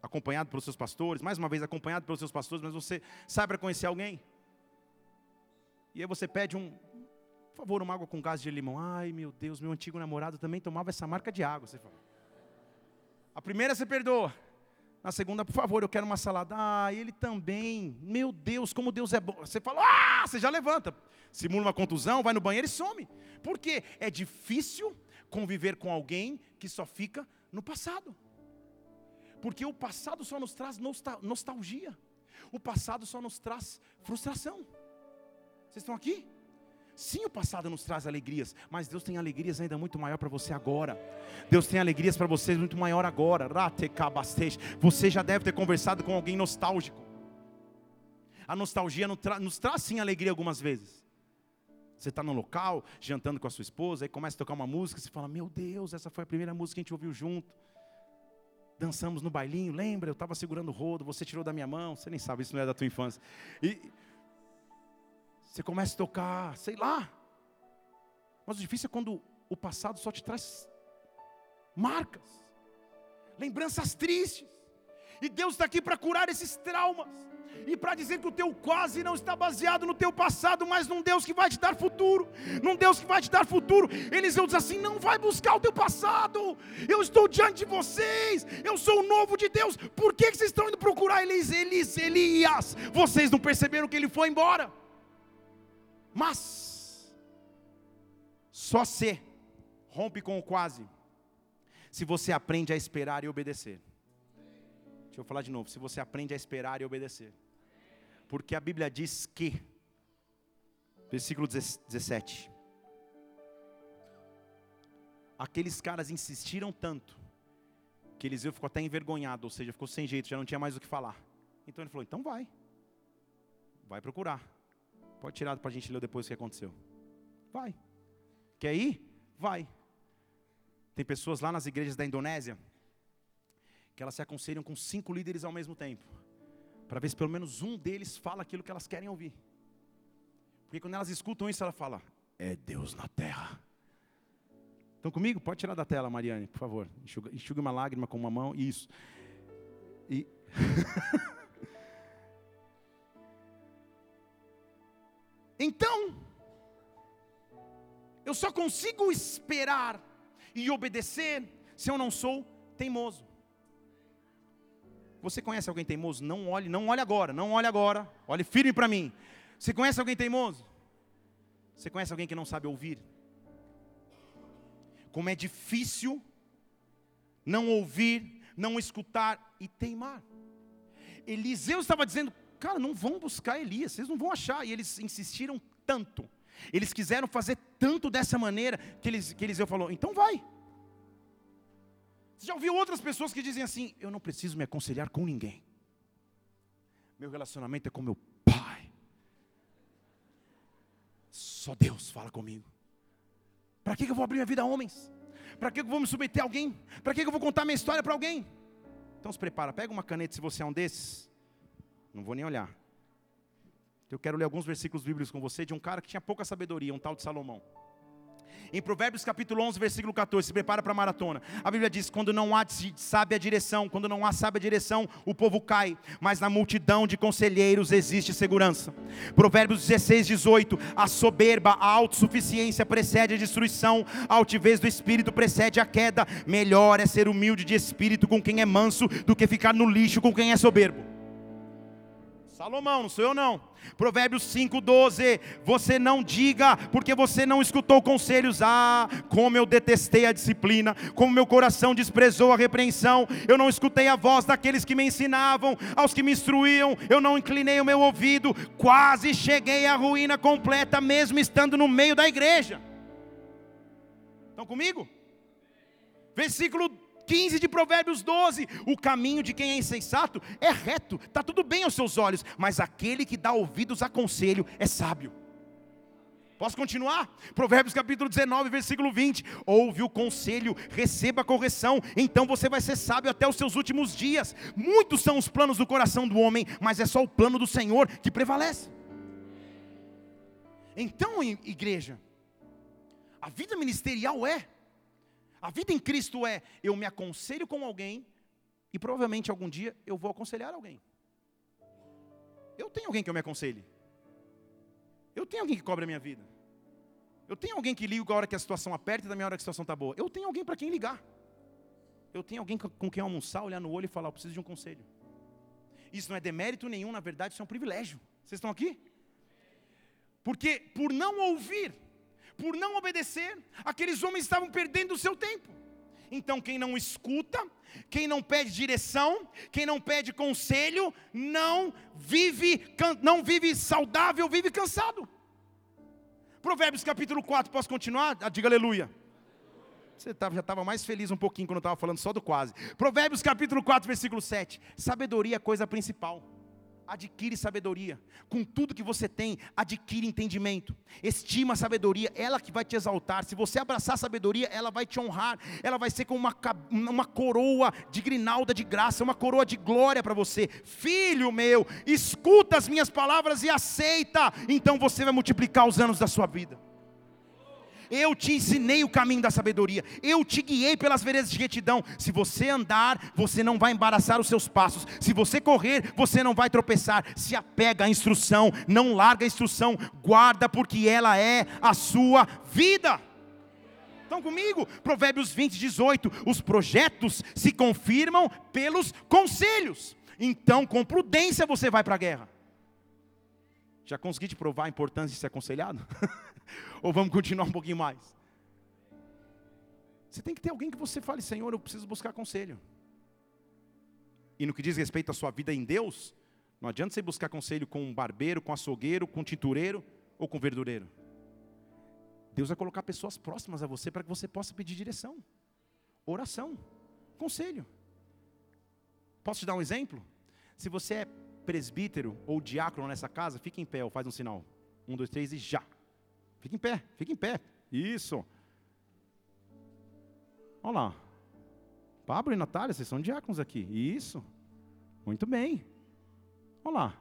acompanhado pelos seus pastores, mais uma vez acompanhado pelos seus pastores, mas você sai para conhecer alguém, e aí você pede um, por favor, uma água com gás de limão. Ai, meu Deus, meu antigo namorado também tomava essa marca de água. Você fala. A primeira você perdoa. Na segunda, por favor, eu quero uma salada. Ah, ele também. Meu Deus, como Deus é bom. Você fala, ah, você já levanta. Simula uma contusão, vai no banheiro e some. Por quê? É difícil conviver com alguém que só fica no passado. Porque o passado só nos traz nostalgia. O passado só nos traz frustração. Vocês estão aqui? Sim, o passado nos traz alegrias, mas Deus tem alegrias ainda muito maior para você agora. Deus tem alegrias para você muito maior agora. Você já deve ter conversado com alguém nostálgico. A nostalgia nos, tra nos traz sim alegria algumas vezes. Você está no local, jantando com a sua esposa, aí começa a tocar uma música, você fala: Meu Deus, essa foi a primeira música que a gente ouviu junto. Dançamos no bailinho, lembra? Eu estava segurando o rodo, você tirou da minha mão, você nem sabe, isso não é da tua infância. E, você começa a tocar, sei lá. Mas o difícil é quando o passado só te traz marcas, lembranças tristes. E Deus está aqui para curar esses traumas. E para dizer que o teu quase não está baseado no teu passado, mas num Deus que vai te dar futuro. Num Deus que vai te dar futuro. Eliseu diz assim: não vai buscar o teu passado. Eu estou diante de vocês. Eu sou o novo de Deus. Por que, que vocês estão indo procurar Elis, Elis, Elias? Vocês não perceberam que ele foi embora? Mas, só se rompe com o quase, se você aprende a esperar e obedecer. Deixa eu falar de novo. Se você aprende a esperar e obedecer. Porque a Bíblia diz que, versículo 17: aqueles caras insistiram tanto, que Eliseu ficou até envergonhado, ou seja, ficou sem jeito, já não tinha mais o que falar. Então ele falou: então vai, vai procurar. Pode tirar para a gente ler depois o que aconteceu. Vai. Quer ir? Vai. Tem pessoas lá nas igrejas da Indonésia que elas se aconselham com cinco líderes ao mesmo tempo, para ver se pelo menos um deles fala aquilo que elas querem ouvir. Porque quando elas escutam isso, ela fala: É Deus na terra. Estão comigo? Pode tirar da tela, Mariane, por favor. Enxuga, enxuga uma lágrima com uma mão. Isso. E. então, eu só consigo esperar e obedecer se eu não sou teimoso. Você conhece alguém teimoso? Não olhe, não olhe agora, não olhe agora. Olhe firme para mim. Você conhece alguém teimoso? Você conhece alguém que não sabe ouvir? Como é difícil não ouvir, não escutar e teimar. Eliseu estava dizendo: Cara, não vão buscar Elias, vocês não vão achar. E eles insistiram tanto, eles quiseram fazer tanto dessa maneira, que, eles, que Eliseu falou: Então vai. Você já ouviu outras pessoas que dizem assim: Eu não preciso me aconselhar com ninguém. Meu relacionamento é com meu pai. Só Deus fala comigo. Para que eu vou abrir minha vida a homens? Para que eu vou me submeter a alguém? Para que eu vou contar minha história para alguém? Então se prepara, pega uma caneta se você é um desses. Não vou nem olhar. Eu quero ler alguns versículos bíblicos com você de um cara que tinha pouca sabedoria, um tal de Salomão. Em Provérbios capítulo 11, versículo 14, se prepara para a maratona. A Bíblia diz: quando não há sábia direção, quando não há sábia direção, o povo cai, mas na multidão de conselheiros existe segurança. Provérbios 16, 18: a soberba, a autossuficiência precede a destruição, a altivez do espírito precede a queda. Melhor é ser humilde de espírito com quem é manso do que ficar no lixo com quem é soberbo. Salomão, não sou eu não. Provérbios 5,12. Você não diga, porque você não escutou conselhos. Ah, como eu detestei a disciplina, como meu coração desprezou a repreensão. Eu não escutei a voz daqueles que me ensinavam, aos que me instruíam. Eu não inclinei o meu ouvido. Quase cheguei à ruína completa, mesmo estando no meio da igreja. Estão comigo? Versículo 15 de Provérbios 12: O caminho de quem é insensato é reto, está tudo bem aos seus olhos, mas aquele que dá ouvidos a conselho é sábio. Posso continuar? Provérbios capítulo 19, versículo 20. Ouve o conselho, receba a correção, então você vai ser sábio até os seus últimos dias. Muitos são os planos do coração do homem, mas é só o plano do Senhor que prevalece. Então, igreja, a vida ministerial é a vida em Cristo é: eu me aconselho com alguém e provavelmente algum dia eu vou aconselhar alguém. Eu tenho alguém que eu me aconselhe. Eu tenho alguém que cobre a minha vida. Eu tenho alguém que liga a hora que a situação aperta e da minha hora que a situação está boa. Eu tenho alguém para quem ligar. Eu tenho alguém com quem almoçar, olhar no olho e falar: eu preciso de um conselho. Isso não é demérito nenhum, na verdade, isso é um privilégio. Vocês estão aqui? Porque por não ouvir, por não obedecer, aqueles homens estavam perdendo o seu tempo. Então, quem não escuta, quem não pede direção, quem não pede conselho, não vive, não vive saudável, vive cansado. Provérbios capítulo 4, posso continuar? Ah, diga aleluia. Você já estava mais feliz um pouquinho quando eu estava falando só do quase. Provérbios capítulo 4, versículo 7. Sabedoria é coisa principal adquire sabedoria. Com tudo que você tem, adquire entendimento. Estima a sabedoria, ela que vai te exaltar. Se você abraçar a sabedoria, ela vai te honrar. Ela vai ser como uma, uma coroa de grinalda de graça, uma coroa de glória para você. Filho meu, escuta as minhas palavras e aceita. Então você vai multiplicar os anos da sua vida. Eu te ensinei o caminho da sabedoria, eu te guiei pelas veredas de retidão. Se você andar, você não vai embaraçar os seus passos. Se você correr, você não vai tropeçar. Se apega à instrução, não larga a instrução, guarda, porque ela é a sua vida. Estão comigo? Provérbios 20, 18. Os projetos se confirmam pelos conselhos. Então, com prudência, você vai para a guerra. Já consegui te provar a importância de ser aconselhado? Ou vamos continuar um pouquinho mais? Você tem que ter alguém que você fale, Senhor, eu preciso buscar conselho. E no que diz respeito à sua vida em Deus, não adianta você buscar conselho com um barbeiro, com açougueiro, com tintureiro ou com verdureiro. Deus vai colocar pessoas próximas a você para que você possa pedir direção, oração, conselho. Posso te dar um exemplo? Se você é presbítero ou diácono nessa casa, fique em pé ou faz um sinal. Um, dois, três e já. Fique em pé, fique em pé. Isso. Olha lá. Pablo e Natália, vocês são diáconos aqui. Isso. Muito bem. Olha lá.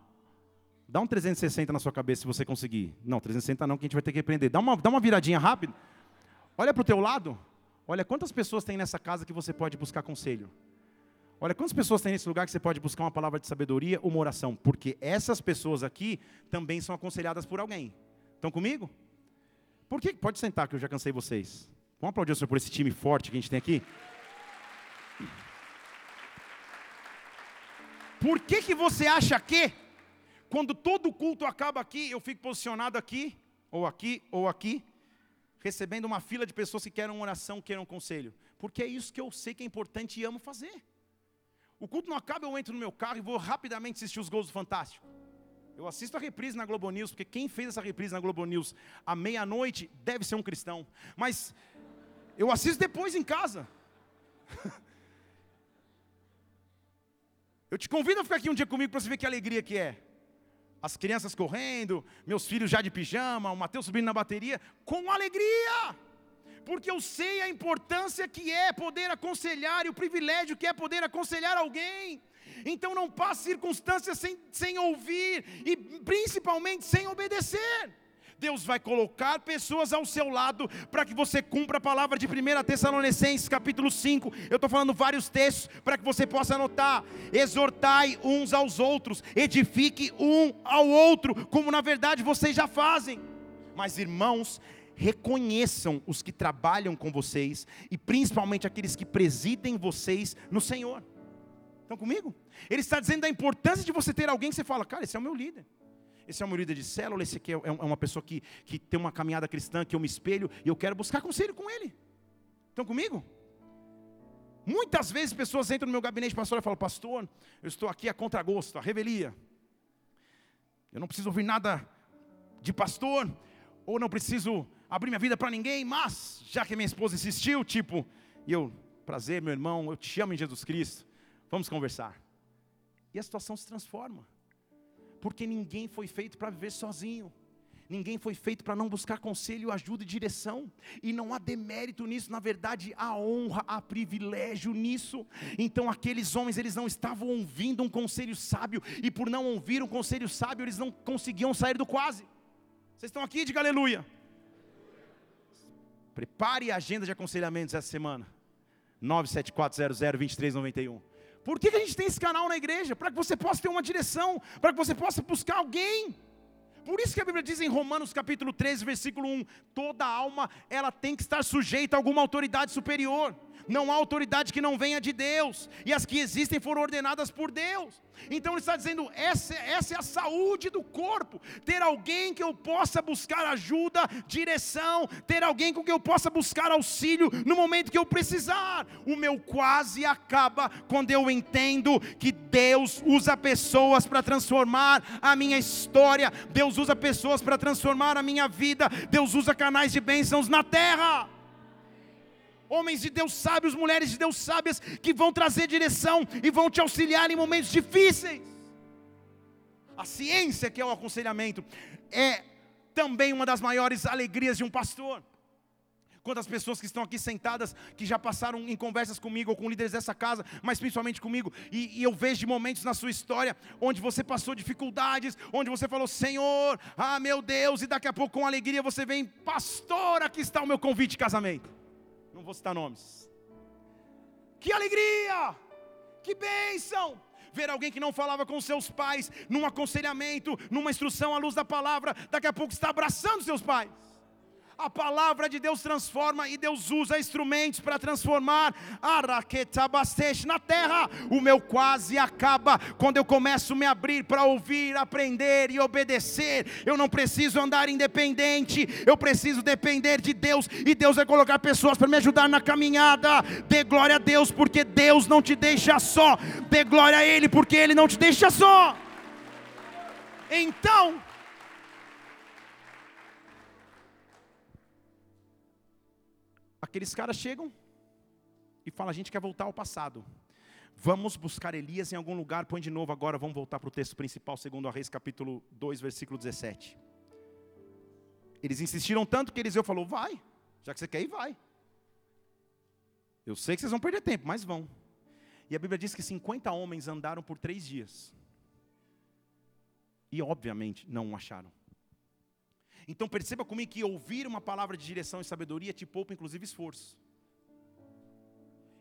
Dá um 360 na sua cabeça se você conseguir. Não, 360 não, que a gente vai ter que aprender. Dá uma, dá uma viradinha rápida. Olha para o teu lado. Olha quantas pessoas tem nessa casa que você pode buscar conselho. Olha quantas pessoas tem nesse lugar que você pode buscar uma palavra de sabedoria, uma oração. Porque essas pessoas aqui também são aconselhadas por alguém. Estão comigo? Por que? Pode sentar que eu já cansei vocês. Vamos aplaudir o Senhor por esse time forte que a gente tem aqui? Por que, que você acha que, quando todo culto acaba aqui, eu fico posicionado aqui, ou aqui, ou aqui, recebendo uma fila de pessoas que querem uma oração, querem um conselho? Porque é isso que eu sei que é importante e amo fazer. O culto não acaba, eu entro no meu carro e vou rapidamente assistir os gols do Fantástico. Eu assisto a reprise na Globo News, porque quem fez essa reprise na Globo News à meia-noite deve ser um cristão. Mas eu assisto depois em casa. Eu te convido a ficar aqui um dia comigo para você ver que alegria que é. As crianças correndo, meus filhos já de pijama, o Mateus subindo na bateria, com alegria. Porque eu sei a importância que é poder aconselhar e o privilégio que é poder aconselhar alguém. Então não passe circunstâncias sem, sem ouvir e principalmente sem obedecer. Deus vai colocar pessoas ao seu lado para que você cumpra a palavra de 1 Tessalonicenses, capítulo 5. Eu estou falando vários textos para que você possa anotar. Exortai uns aos outros, edifique um ao outro, como na verdade vocês já fazem. Mas irmãos, reconheçam os que trabalham com vocês e principalmente aqueles que presidem vocês no Senhor. Estão comigo? Ele está dizendo da importância de você ter alguém que você fala, cara, esse é o meu líder. Esse é um líder de célula, esse aqui é, é uma pessoa que, que tem uma caminhada cristã, que eu me espelho e eu quero buscar conselho com ele. Estão comigo? Muitas vezes pessoas entram no meu gabinete pastor e falam, pastor, eu estou aqui a contragosto, a revelia. Eu não preciso ouvir nada de pastor, ou não preciso abrir minha vida para ninguém, mas já que minha esposa insistiu, tipo, e eu, prazer, meu irmão, eu te amo em Jesus Cristo, vamos conversar. E a situação se transforma porque ninguém foi feito para viver sozinho. Ninguém foi feito para não buscar conselho, ajuda e direção. E não há demérito nisso, na verdade, há honra, há privilégio nisso. Então aqueles homens, eles não estavam ouvindo um conselho sábio, e por não ouvir um conselho sábio, eles não conseguiam sair do quase. Vocês estão aqui? Diga aleluia. Prepare a agenda de aconselhamentos essa semana. 974002391. Por que, que a gente tem esse canal na igreja? Para que você possa ter uma direção, para que você possa buscar alguém. Por isso que a Bíblia diz em Romanos capítulo 13, versículo 1: toda alma ela tem que estar sujeita a alguma autoridade superior não há autoridade que não venha de Deus, e as que existem foram ordenadas por Deus. Então ele está dizendo: essa, essa é a saúde do corpo, ter alguém que eu possa buscar ajuda, direção, ter alguém com quem eu possa buscar auxílio no momento que eu precisar. O meu quase acaba quando eu entendo que Deus usa pessoas para transformar a minha história, Deus usa pessoas para transformar a minha vida, Deus usa canais de bênçãos na terra homens de Deus sábios, mulheres de Deus sábias, que vão trazer direção e vão te auxiliar em momentos difíceis. A ciência, que é o aconselhamento, é também uma das maiores alegrias de um pastor. Quantas pessoas que estão aqui sentadas, que já passaram em conversas comigo ou com líderes dessa casa, mas principalmente comigo, e, e, eu vejo momentos na sua história onde você passou dificuldades, onde você falou, Senhor, ah meu Deus, e daqui a pouco com alegria você vem, pastor, aqui está o meu convite de casamento vou citar nomes. Que alegria! Que bênção! Ver alguém que não falava com seus pais, num aconselhamento, numa instrução à luz da palavra, daqui a pouco está abraçando seus pais. A palavra de Deus transforma e Deus usa instrumentos para transformar na terra. O meu quase acaba quando eu começo a me abrir para ouvir, aprender e obedecer. Eu não preciso andar independente, eu preciso depender de Deus e Deus vai colocar pessoas para me ajudar na caminhada. Dê glória a Deus, porque Deus não te deixa só. Dê glória a Ele, porque Ele não te deixa só. Então, Aqueles caras chegam e falam: a gente quer voltar ao passado. Vamos buscar Elias em algum lugar. Põe de novo agora, vamos voltar para o texto principal, segundo a Reis, capítulo 2, versículo 17. Eles insistiram tanto que Eliseu falou: vai, já que você quer ir, vai. Eu sei que vocês vão perder tempo, mas vão. E a Bíblia diz que 50 homens andaram por três dias. E obviamente não o acharam. Então perceba comigo que ouvir uma palavra de direção e sabedoria te poupa inclusive esforço.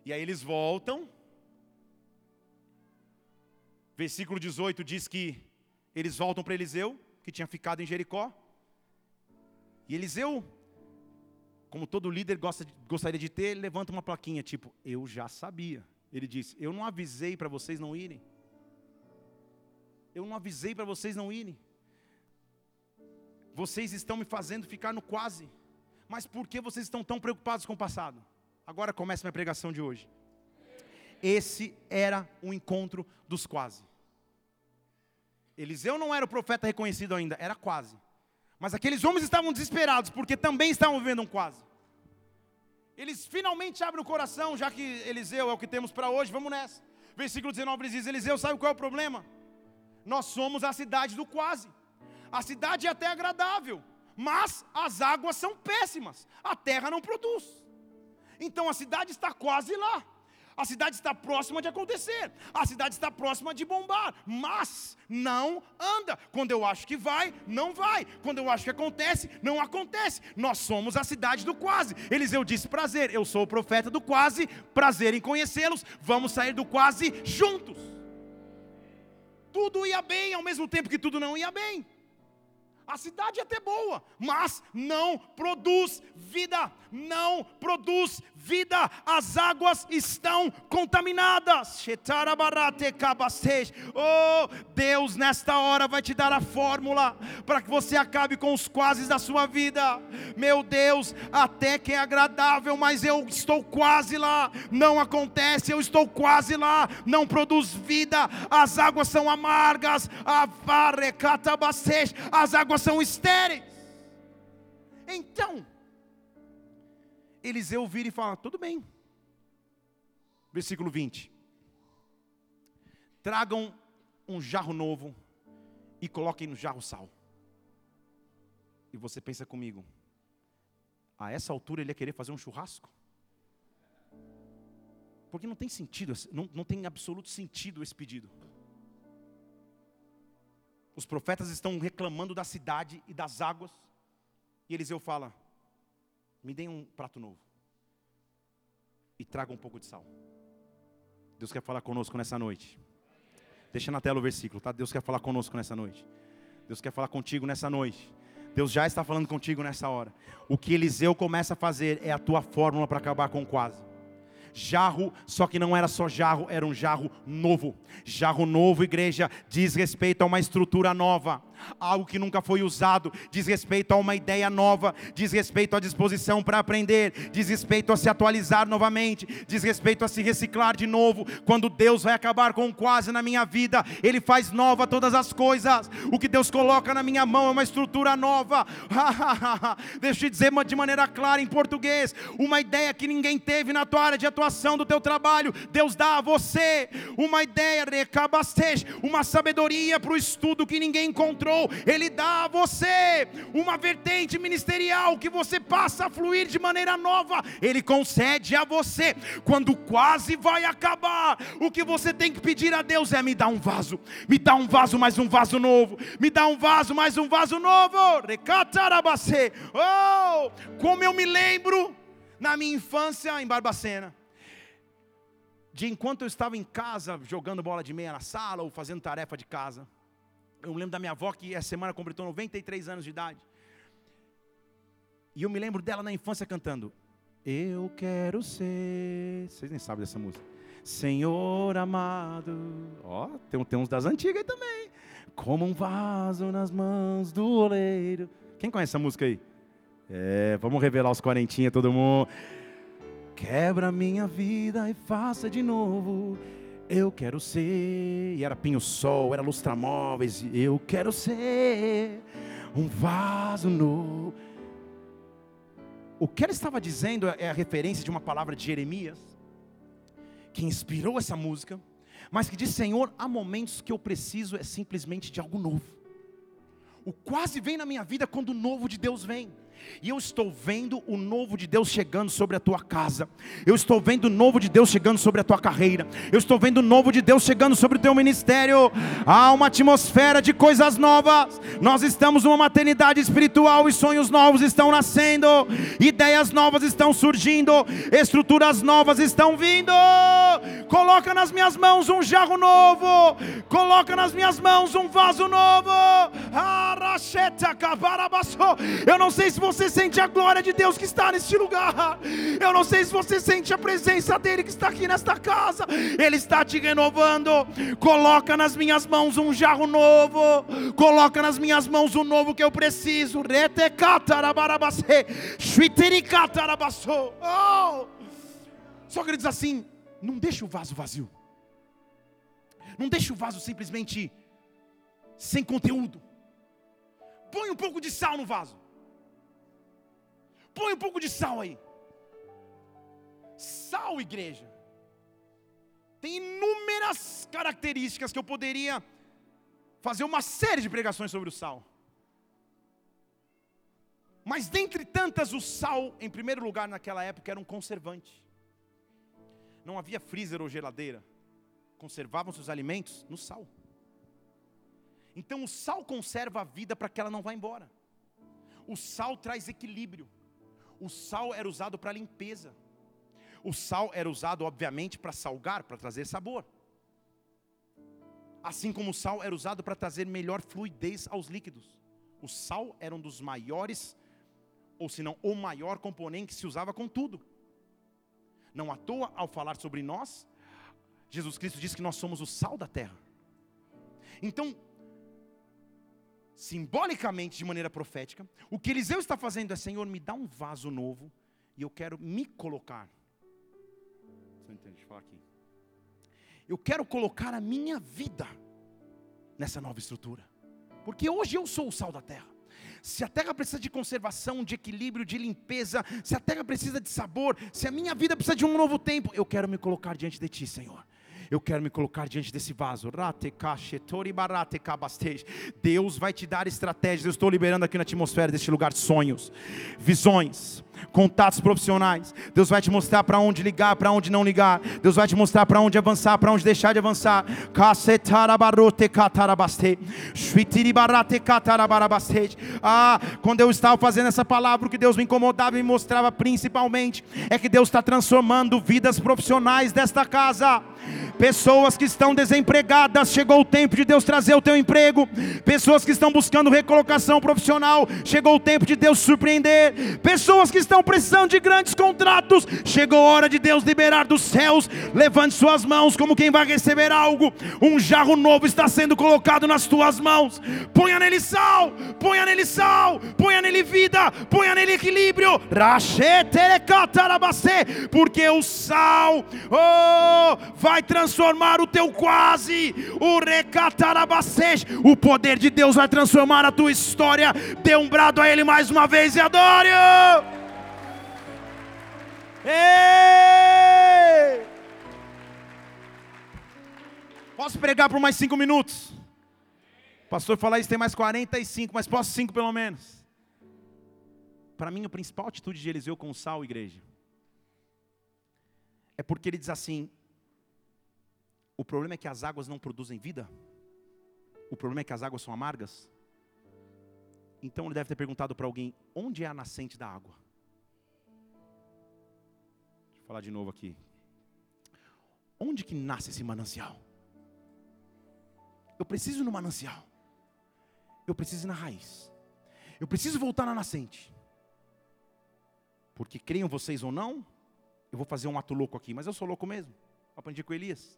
E aí eles voltam. Versículo 18 diz que eles voltam para Eliseu, que tinha ficado em Jericó. E Eliseu, como todo líder gosta, gostaria de ter, levanta uma plaquinha tipo: Eu já sabia. Ele disse: Eu não avisei para vocês não irem. Eu não avisei para vocês não irem. Vocês estão me fazendo ficar no quase. Mas por que vocês estão tão preocupados com o passado? Agora começa minha pregação de hoje. Esse era o encontro dos quase. Eliseu não era o profeta reconhecido ainda, era quase. Mas aqueles homens estavam desesperados, porque também estavam vivendo um quase. Eles finalmente abrem o coração, já que Eliseu é o que temos para hoje, vamos nessa. Versículo 19 ele diz: Eliseu, sabe qual é o problema? Nós somos a cidade do quase. A cidade é até agradável, mas as águas são péssimas, a terra não produz. Então a cidade está quase lá. A cidade está próxima de acontecer, a cidade está próxima de bombar, mas não anda. Quando eu acho que vai, não vai. Quando eu acho que acontece, não acontece. Nós somos a cidade do quase. Eliseu disse: prazer, eu sou o profeta do quase, prazer em conhecê-los, vamos sair do quase juntos. Tudo ia bem ao mesmo tempo que tudo não ia bem. A cidade é até boa, mas não produz vida, não produz vida. As águas estão contaminadas. Oh, Deus nesta hora vai te dar a fórmula para que você acabe com os quases da sua vida. Meu Deus, até que é agradável, mas eu estou quase lá. Não acontece, eu estou quase lá. Não produz vida. As águas são amargas. As águas são estéreis. Então, Eliseu vira e fala: tudo bem. Versículo 20: Tragam um jarro novo e coloquem no jarro sal. E você pensa comigo, a essa altura ele ia querer fazer um churrasco? Porque não tem sentido, não, não tem absoluto sentido esse pedido. Os profetas estão reclamando da cidade e das águas. E Eliseu fala: Me deem um prato novo. E traga um pouco de sal. Deus quer falar conosco nessa noite. Deixa na tela o versículo, tá? Deus quer falar conosco nessa noite. Deus quer falar contigo nessa noite. Deus já está falando contigo nessa hora. O que Eliseu começa a fazer é a tua fórmula para acabar com o quase jarro, só que não era só jarro, era um jarro novo. Jarro novo, igreja, diz respeito a uma estrutura nova algo que nunca foi usado, diz respeito a uma ideia nova, diz respeito à disposição para aprender, diz respeito a se atualizar novamente, diz respeito a se reciclar de novo. Quando Deus vai acabar com quase na minha vida, Ele faz nova todas as coisas. O que Deus coloca na minha mão é uma estrutura nova. Deixa eu te dizer de maneira clara em português: uma ideia que ninguém teve na tua área de atuação do teu trabalho, Deus dá a você. Uma ideia, uma sabedoria para o estudo que ninguém encontrou Ele dá a você uma vertente ministerial que você passa a fluir de maneira nova, Ele concede a você. Quando quase vai acabar, o que você tem que pedir a Deus é: me dá um vaso, me dá um vaso, mais um vaso novo, me dá um vaso, mais um vaso novo. Oh, como eu me lembro na minha infância em Barbacena de enquanto eu estava em casa jogando bola de meia na sala ou fazendo tarefa de casa. Eu me lembro da minha avó que essa semana completou 93 anos de idade. E eu me lembro dela na infância cantando: Eu quero ser. Vocês nem sabem dessa música. Senhor amado. Ó, tem, tem uns das antigas aí também. Como um vaso nas mãos do oleiro. Quem conhece essa música aí? É, vamos revelar os quarentinha, todo mundo. Quebra minha vida e faça de novo eu quero ser, e era Pinho Sol, era Lustramóveis, eu quero ser um vaso novo. O que ela estava dizendo é a referência de uma palavra de Jeremias, que inspirou essa música, mas que diz: Senhor, há momentos que eu preciso é simplesmente de algo novo. O quase vem na minha vida quando o novo de Deus vem. E eu estou vendo o novo de Deus chegando sobre a tua casa. Eu estou vendo o novo de Deus chegando sobre a tua carreira. Eu estou vendo o novo de Deus chegando sobre o teu ministério. Há uma atmosfera de coisas novas. Nós estamos numa maternidade espiritual e sonhos novos estão nascendo. Ideias novas estão surgindo. Estruturas novas estão vindo. Coloca nas minhas mãos um jarro novo. Coloca nas minhas mãos um vaso novo. Eu não sei se você sente a glória de Deus que está neste lugar. Eu não sei se você sente a presença dele que está aqui nesta casa. Ele está te renovando. Coloca nas minhas mãos um jarro novo. Coloca nas minhas mãos o novo que eu preciso. Oh! Só que ele diz assim: não deixe o vaso vazio. Não deixe o vaso simplesmente sem conteúdo. Põe um pouco de sal no vaso. Põe um pouco de sal aí. Sal, igreja, tem inúmeras características que eu poderia fazer uma série de pregações sobre o sal. Mas dentre tantas, o sal, em primeiro lugar naquela época, era um conservante. Não havia freezer ou geladeira. Conservavam-se os alimentos no sal. Então o sal conserva a vida para que ela não vá embora. O sal traz equilíbrio. O sal era usado para limpeza. O sal era usado, obviamente, para salgar, para trazer sabor. Assim como o sal era usado para trazer melhor fluidez aos líquidos. O sal era um dos maiores, ou se não o maior componente que se usava com tudo. Não à toa, ao falar sobre nós, Jesus Cristo disse que nós somos o sal da terra. Então, simbolicamente, de maneira profética, o que Eliseu está fazendo é: Senhor, me dá um vaso novo e eu quero me colocar. Você entende? Aqui. Eu quero colocar a minha vida nessa nova estrutura, porque hoje eu sou o sal da terra. Se a terra precisa de conservação, de equilíbrio, de limpeza, se a terra precisa de sabor, se a minha vida precisa de um novo tempo, eu quero me colocar diante de Ti, Senhor eu quero me colocar diante desse vaso. Deus vai te dar estratégias. Eu estou liberando aqui na atmosfera deste lugar sonhos, visões, contatos profissionais. Deus vai te mostrar para onde ligar, para onde não ligar. Deus vai te mostrar para onde avançar, para onde deixar de avançar. Ah, quando eu estava fazendo essa palavra, o que Deus me incomodava e me mostrava principalmente é que Deus está transformando vidas profissionais desta casa. Pessoas que estão desempregadas, chegou o tempo de Deus trazer o teu emprego. Pessoas que estão buscando recolocação profissional, chegou o tempo de Deus surpreender. Pessoas que estão precisando de grandes contratos, chegou a hora de Deus liberar dos céus. Levante suas mãos como quem vai receber algo. Um jarro novo está sendo colocado nas tuas mãos. Ponha nele sal, ponha nele sal, ponha nele vida, ponha nele equilíbrio. Porque o sal oh, vai transformar o teu quase, o recatarabacete. O poder de Deus vai transformar a tua história. Dê um brado a Ele mais uma vez e adore. Ei! Posso pregar por mais cinco minutos? O pastor falar isso tem mais 45, mas posso cinco pelo menos. Para mim, a principal atitude de Eliseu com o sal, igreja, é porque ele diz assim: o problema é que as águas não produzem vida? O problema é que as águas são amargas? Então ele deve ter perguntado para alguém: onde é a nascente da água? Deixa eu falar de novo aqui. Onde que nasce esse manancial? Eu preciso ir no manancial. Eu preciso ir na raiz. Eu preciso voltar na nascente. Porque creiam vocês ou não, eu vou fazer um ato louco aqui, mas eu sou louco mesmo. Aprendi com Elias.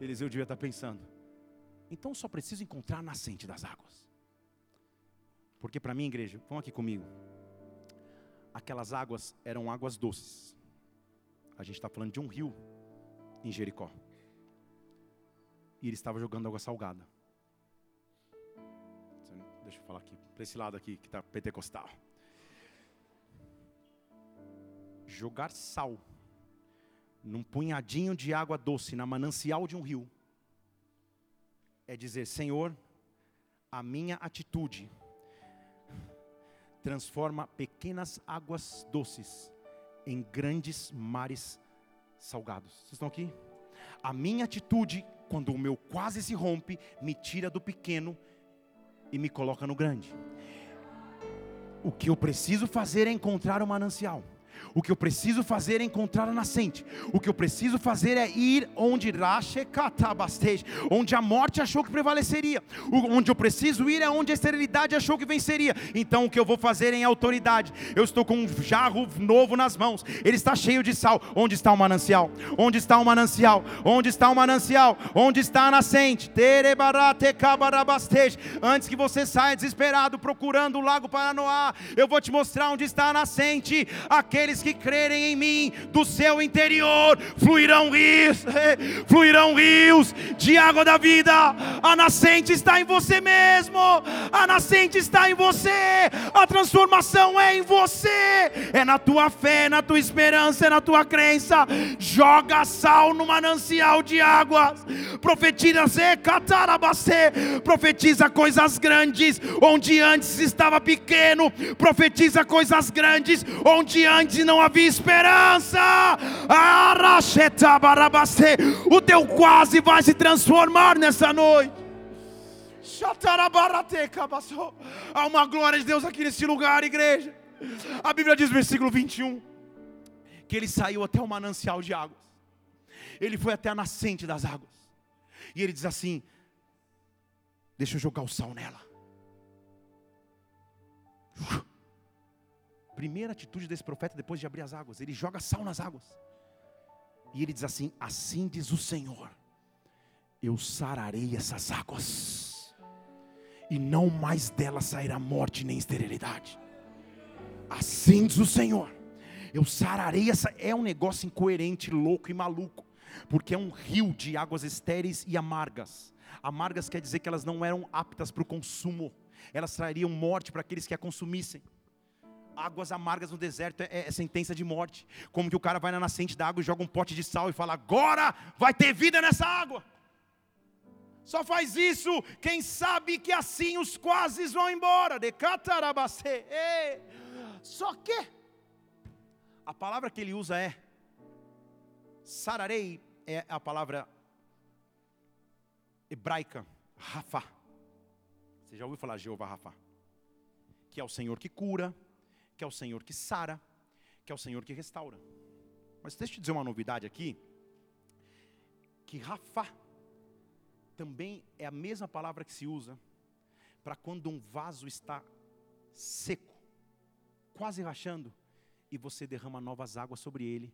Eliseu devia estar pensando. Então só preciso encontrar a nascente das águas. Porque para mim, igreja, vão aqui comigo. Aquelas águas eram águas doces. A gente está falando de um rio em Jericó. E ele estava jogando água salgada. Deixa eu falar aqui, para esse lado aqui que está pentecostal. Jogar sal num punhadinho de água doce, na manancial de um rio, é dizer: Senhor, a minha atitude transforma pequenas águas doces em grandes mares salgados. Vocês estão aqui? A minha atitude, quando o meu quase se rompe, me tira do pequeno e me coloca no grande. O que eu preciso fazer é encontrar o manancial. O que eu preciso fazer é encontrar a nascente. O que eu preciso fazer é ir onde onde a morte achou que prevaleceria. Onde eu preciso ir é onde a esterilidade achou que venceria. Então o que eu vou fazer é em autoridade. Eu estou com um jarro novo nas mãos. Ele está cheio de sal. Onde está o manancial? Onde está o manancial? Onde está o manancial? Onde está a nascente? Antes que você saia desesperado procurando o lago Paranoá, eu vou te mostrar onde está a nascente. Aqueles que crerem em mim, do seu interior fluirão rios, fluirão rios de água da vida. A nascente está em você mesmo, a nascente está em você, a transformação é em você, é na tua fé, na tua esperança, é na tua crença. Joga sal no manancial de águas, profetiza, profetiza coisas grandes onde antes estava pequeno, profetiza coisas grandes onde antes não havia esperança. O teu quase vai se transformar nessa noite. Há uma glória de Deus aqui nesse lugar, igreja. A Bíblia diz, versículo 21, que ele saiu até o manancial de águas. Ele foi até a nascente das águas. E ele diz assim: Deixa eu jogar o sal nela primeira atitude desse profeta depois de abrir as águas, ele joga sal nas águas. E ele diz assim: Assim diz o Senhor, eu sararei essas águas, e não mais delas sairá morte nem esterilidade. Assim diz o Senhor, eu sararei essa. É um negócio incoerente, louco e maluco, porque é um rio de águas estéreis e amargas. Amargas quer dizer que elas não eram aptas para o consumo, elas trariam morte para aqueles que a consumissem águas amargas no deserto é, é, é, sentença de morte. Como que o cara vai na nascente da água e joga um pote de sal e fala: agora vai ter vida nessa água. Só faz isso quem sabe que assim os quase vão embora. De catarabacê. Só que a palavra que ele usa é sararei, é a palavra hebraica, Rafa. Você já ouviu falar Jeová Rafa? Que é o Senhor que cura, que é o Senhor que sara, que é o Senhor que restaura. Mas deixa eu te dizer uma novidade aqui, que Rafa também é a mesma palavra que se usa para quando um vaso está seco, quase rachando, e você derrama novas águas sobre ele,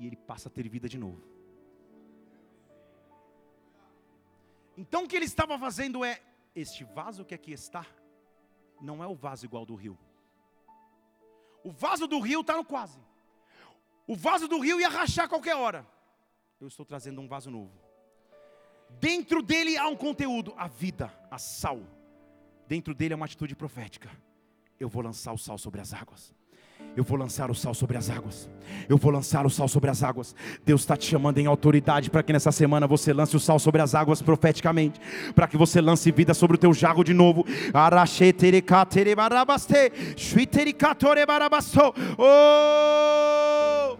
e ele passa a ter vida de novo. Então o que ele estava fazendo é: este vaso que aqui está, não é o vaso igual do rio. O vaso do rio está no quase. O vaso do rio ia rachar qualquer hora. Eu estou trazendo um vaso novo. Dentro dele há um conteúdo, a vida, a sal. Dentro dele é uma atitude profética. Eu vou lançar o sal sobre as águas. Eu vou lançar o sal sobre as águas. Eu vou lançar o sal sobre as águas. Deus está te chamando em autoridade para que nessa semana você lance o sal sobre as águas profeticamente. Para que você lance vida sobre o teu jarro de novo. Oh!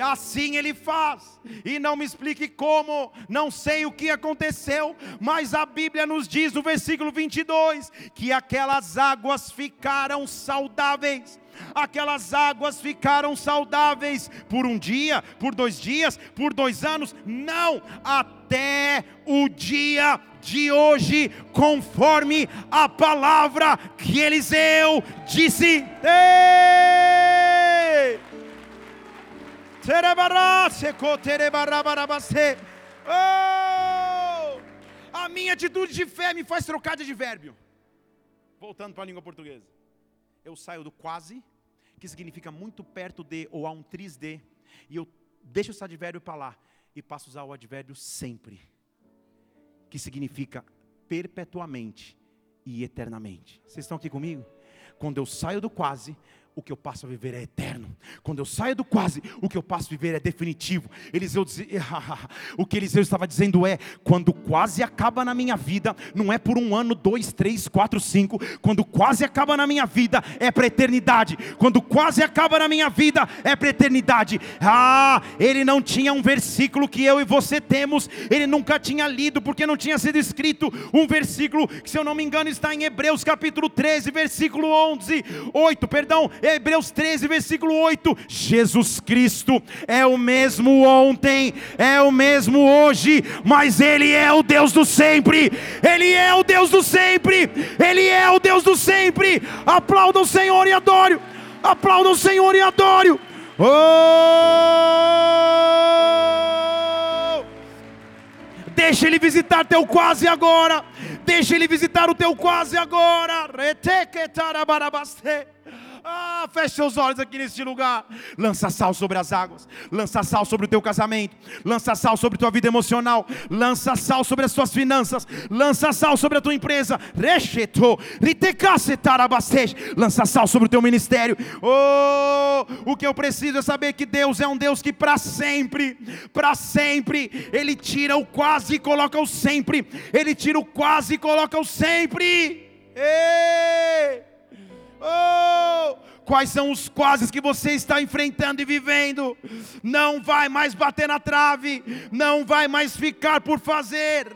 Assim ele faz, e não me explique como, não sei o que aconteceu, mas a Bíblia nos diz no versículo 22 que aquelas águas ficaram saudáveis aquelas águas ficaram saudáveis por um dia, por dois dias, por dois anos, não, até o dia de hoje, conforme a palavra que Eliseu disse. Oh! A minha atitude de fé me faz trocar de advérbio. Voltando para a língua portuguesa eu saio do quase, que significa muito perto de, ou há um tris de, e eu deixo esse advérbio para lá, e passo a usar o advérbio sempre, que significa perpetuamente e eternamente. Vocês estão aqui comigo? Quando eu saio do quase, o que eu passo a viver é eterno. Quando eu saio do quase, o que eu passo a viver é definitivo. Eliseu dizia, o que Eliseu estava dizendo é: quando quase acaba na minha vida, não é por um ano, dois, três, quatro, cinco. Quando quase acaba na minha vida, é para eternidade. Quando quase acaba na minha vida, é para eternidade. Ah, ele não tinha um versículo que eu e você temos, ele nunca tinha lido, porque não tinha sido escrito um versículo que, se eu não me engano, está em Hebreus capítulo 13, versículo 11, 8, perdão Hebreus 13, versículo 8: Jesus Cristo é o mesmo ontem, é o mesmo hoje, mas Ele é o Deus do sempre, Ele é o Deus do sempre, Ele é o Deus do sempre. Aplauda o Senhor e adore, aplauda o Senhor e adore. Oh! Deixa Ele visitar teu quase agora. Deixa Ele visitar o teu quase agora. Ah, feche seus olhos aqui neste lugar. Lança sal sobre as águas. Lança sal sobre o teu casamento. Lança sal sobre a tua vida emocional. Lança sal sobre as tuas finanças. Lança sal sobre a tua empresa. Lança sal sobre o teu ministério. Oh, o que eu preciso é saber que Deus é um Deus que para sempre, para sempre, Ele tira o quase e coloca o sempre. Ele tira o quase e coloca o sempre. Ei! Oh, quais são os quase que você está enfrentando e vivendo? Não vai mais bater na trave, não vai mais ficar por fazer.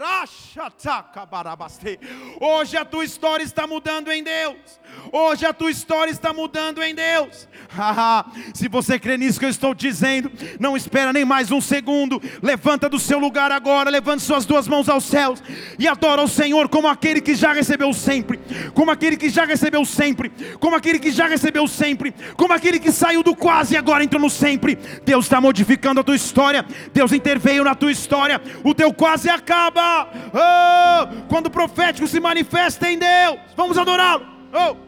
Hoje a tua história está mudando em Deus. Hoje a tua história está mudando em Deus. Se você crê nisso que eu estou dizendo, não espera nem mais um segundo. Levanta do seu lugar agora, levante suas duas mãos aos céus e adora o Senhor como aquele que já recebeu sempre, como aquele que já recebeu sempre, como aquele que já recebeu sempre, como aquele que saiu do quase e agora entrou no sempre. Deus está modificando a tua história, Deus interveio na tua história, o teu quase acaba. Oh, quando o profético se manifesta em Deus, vamos adorá-lo. Oh.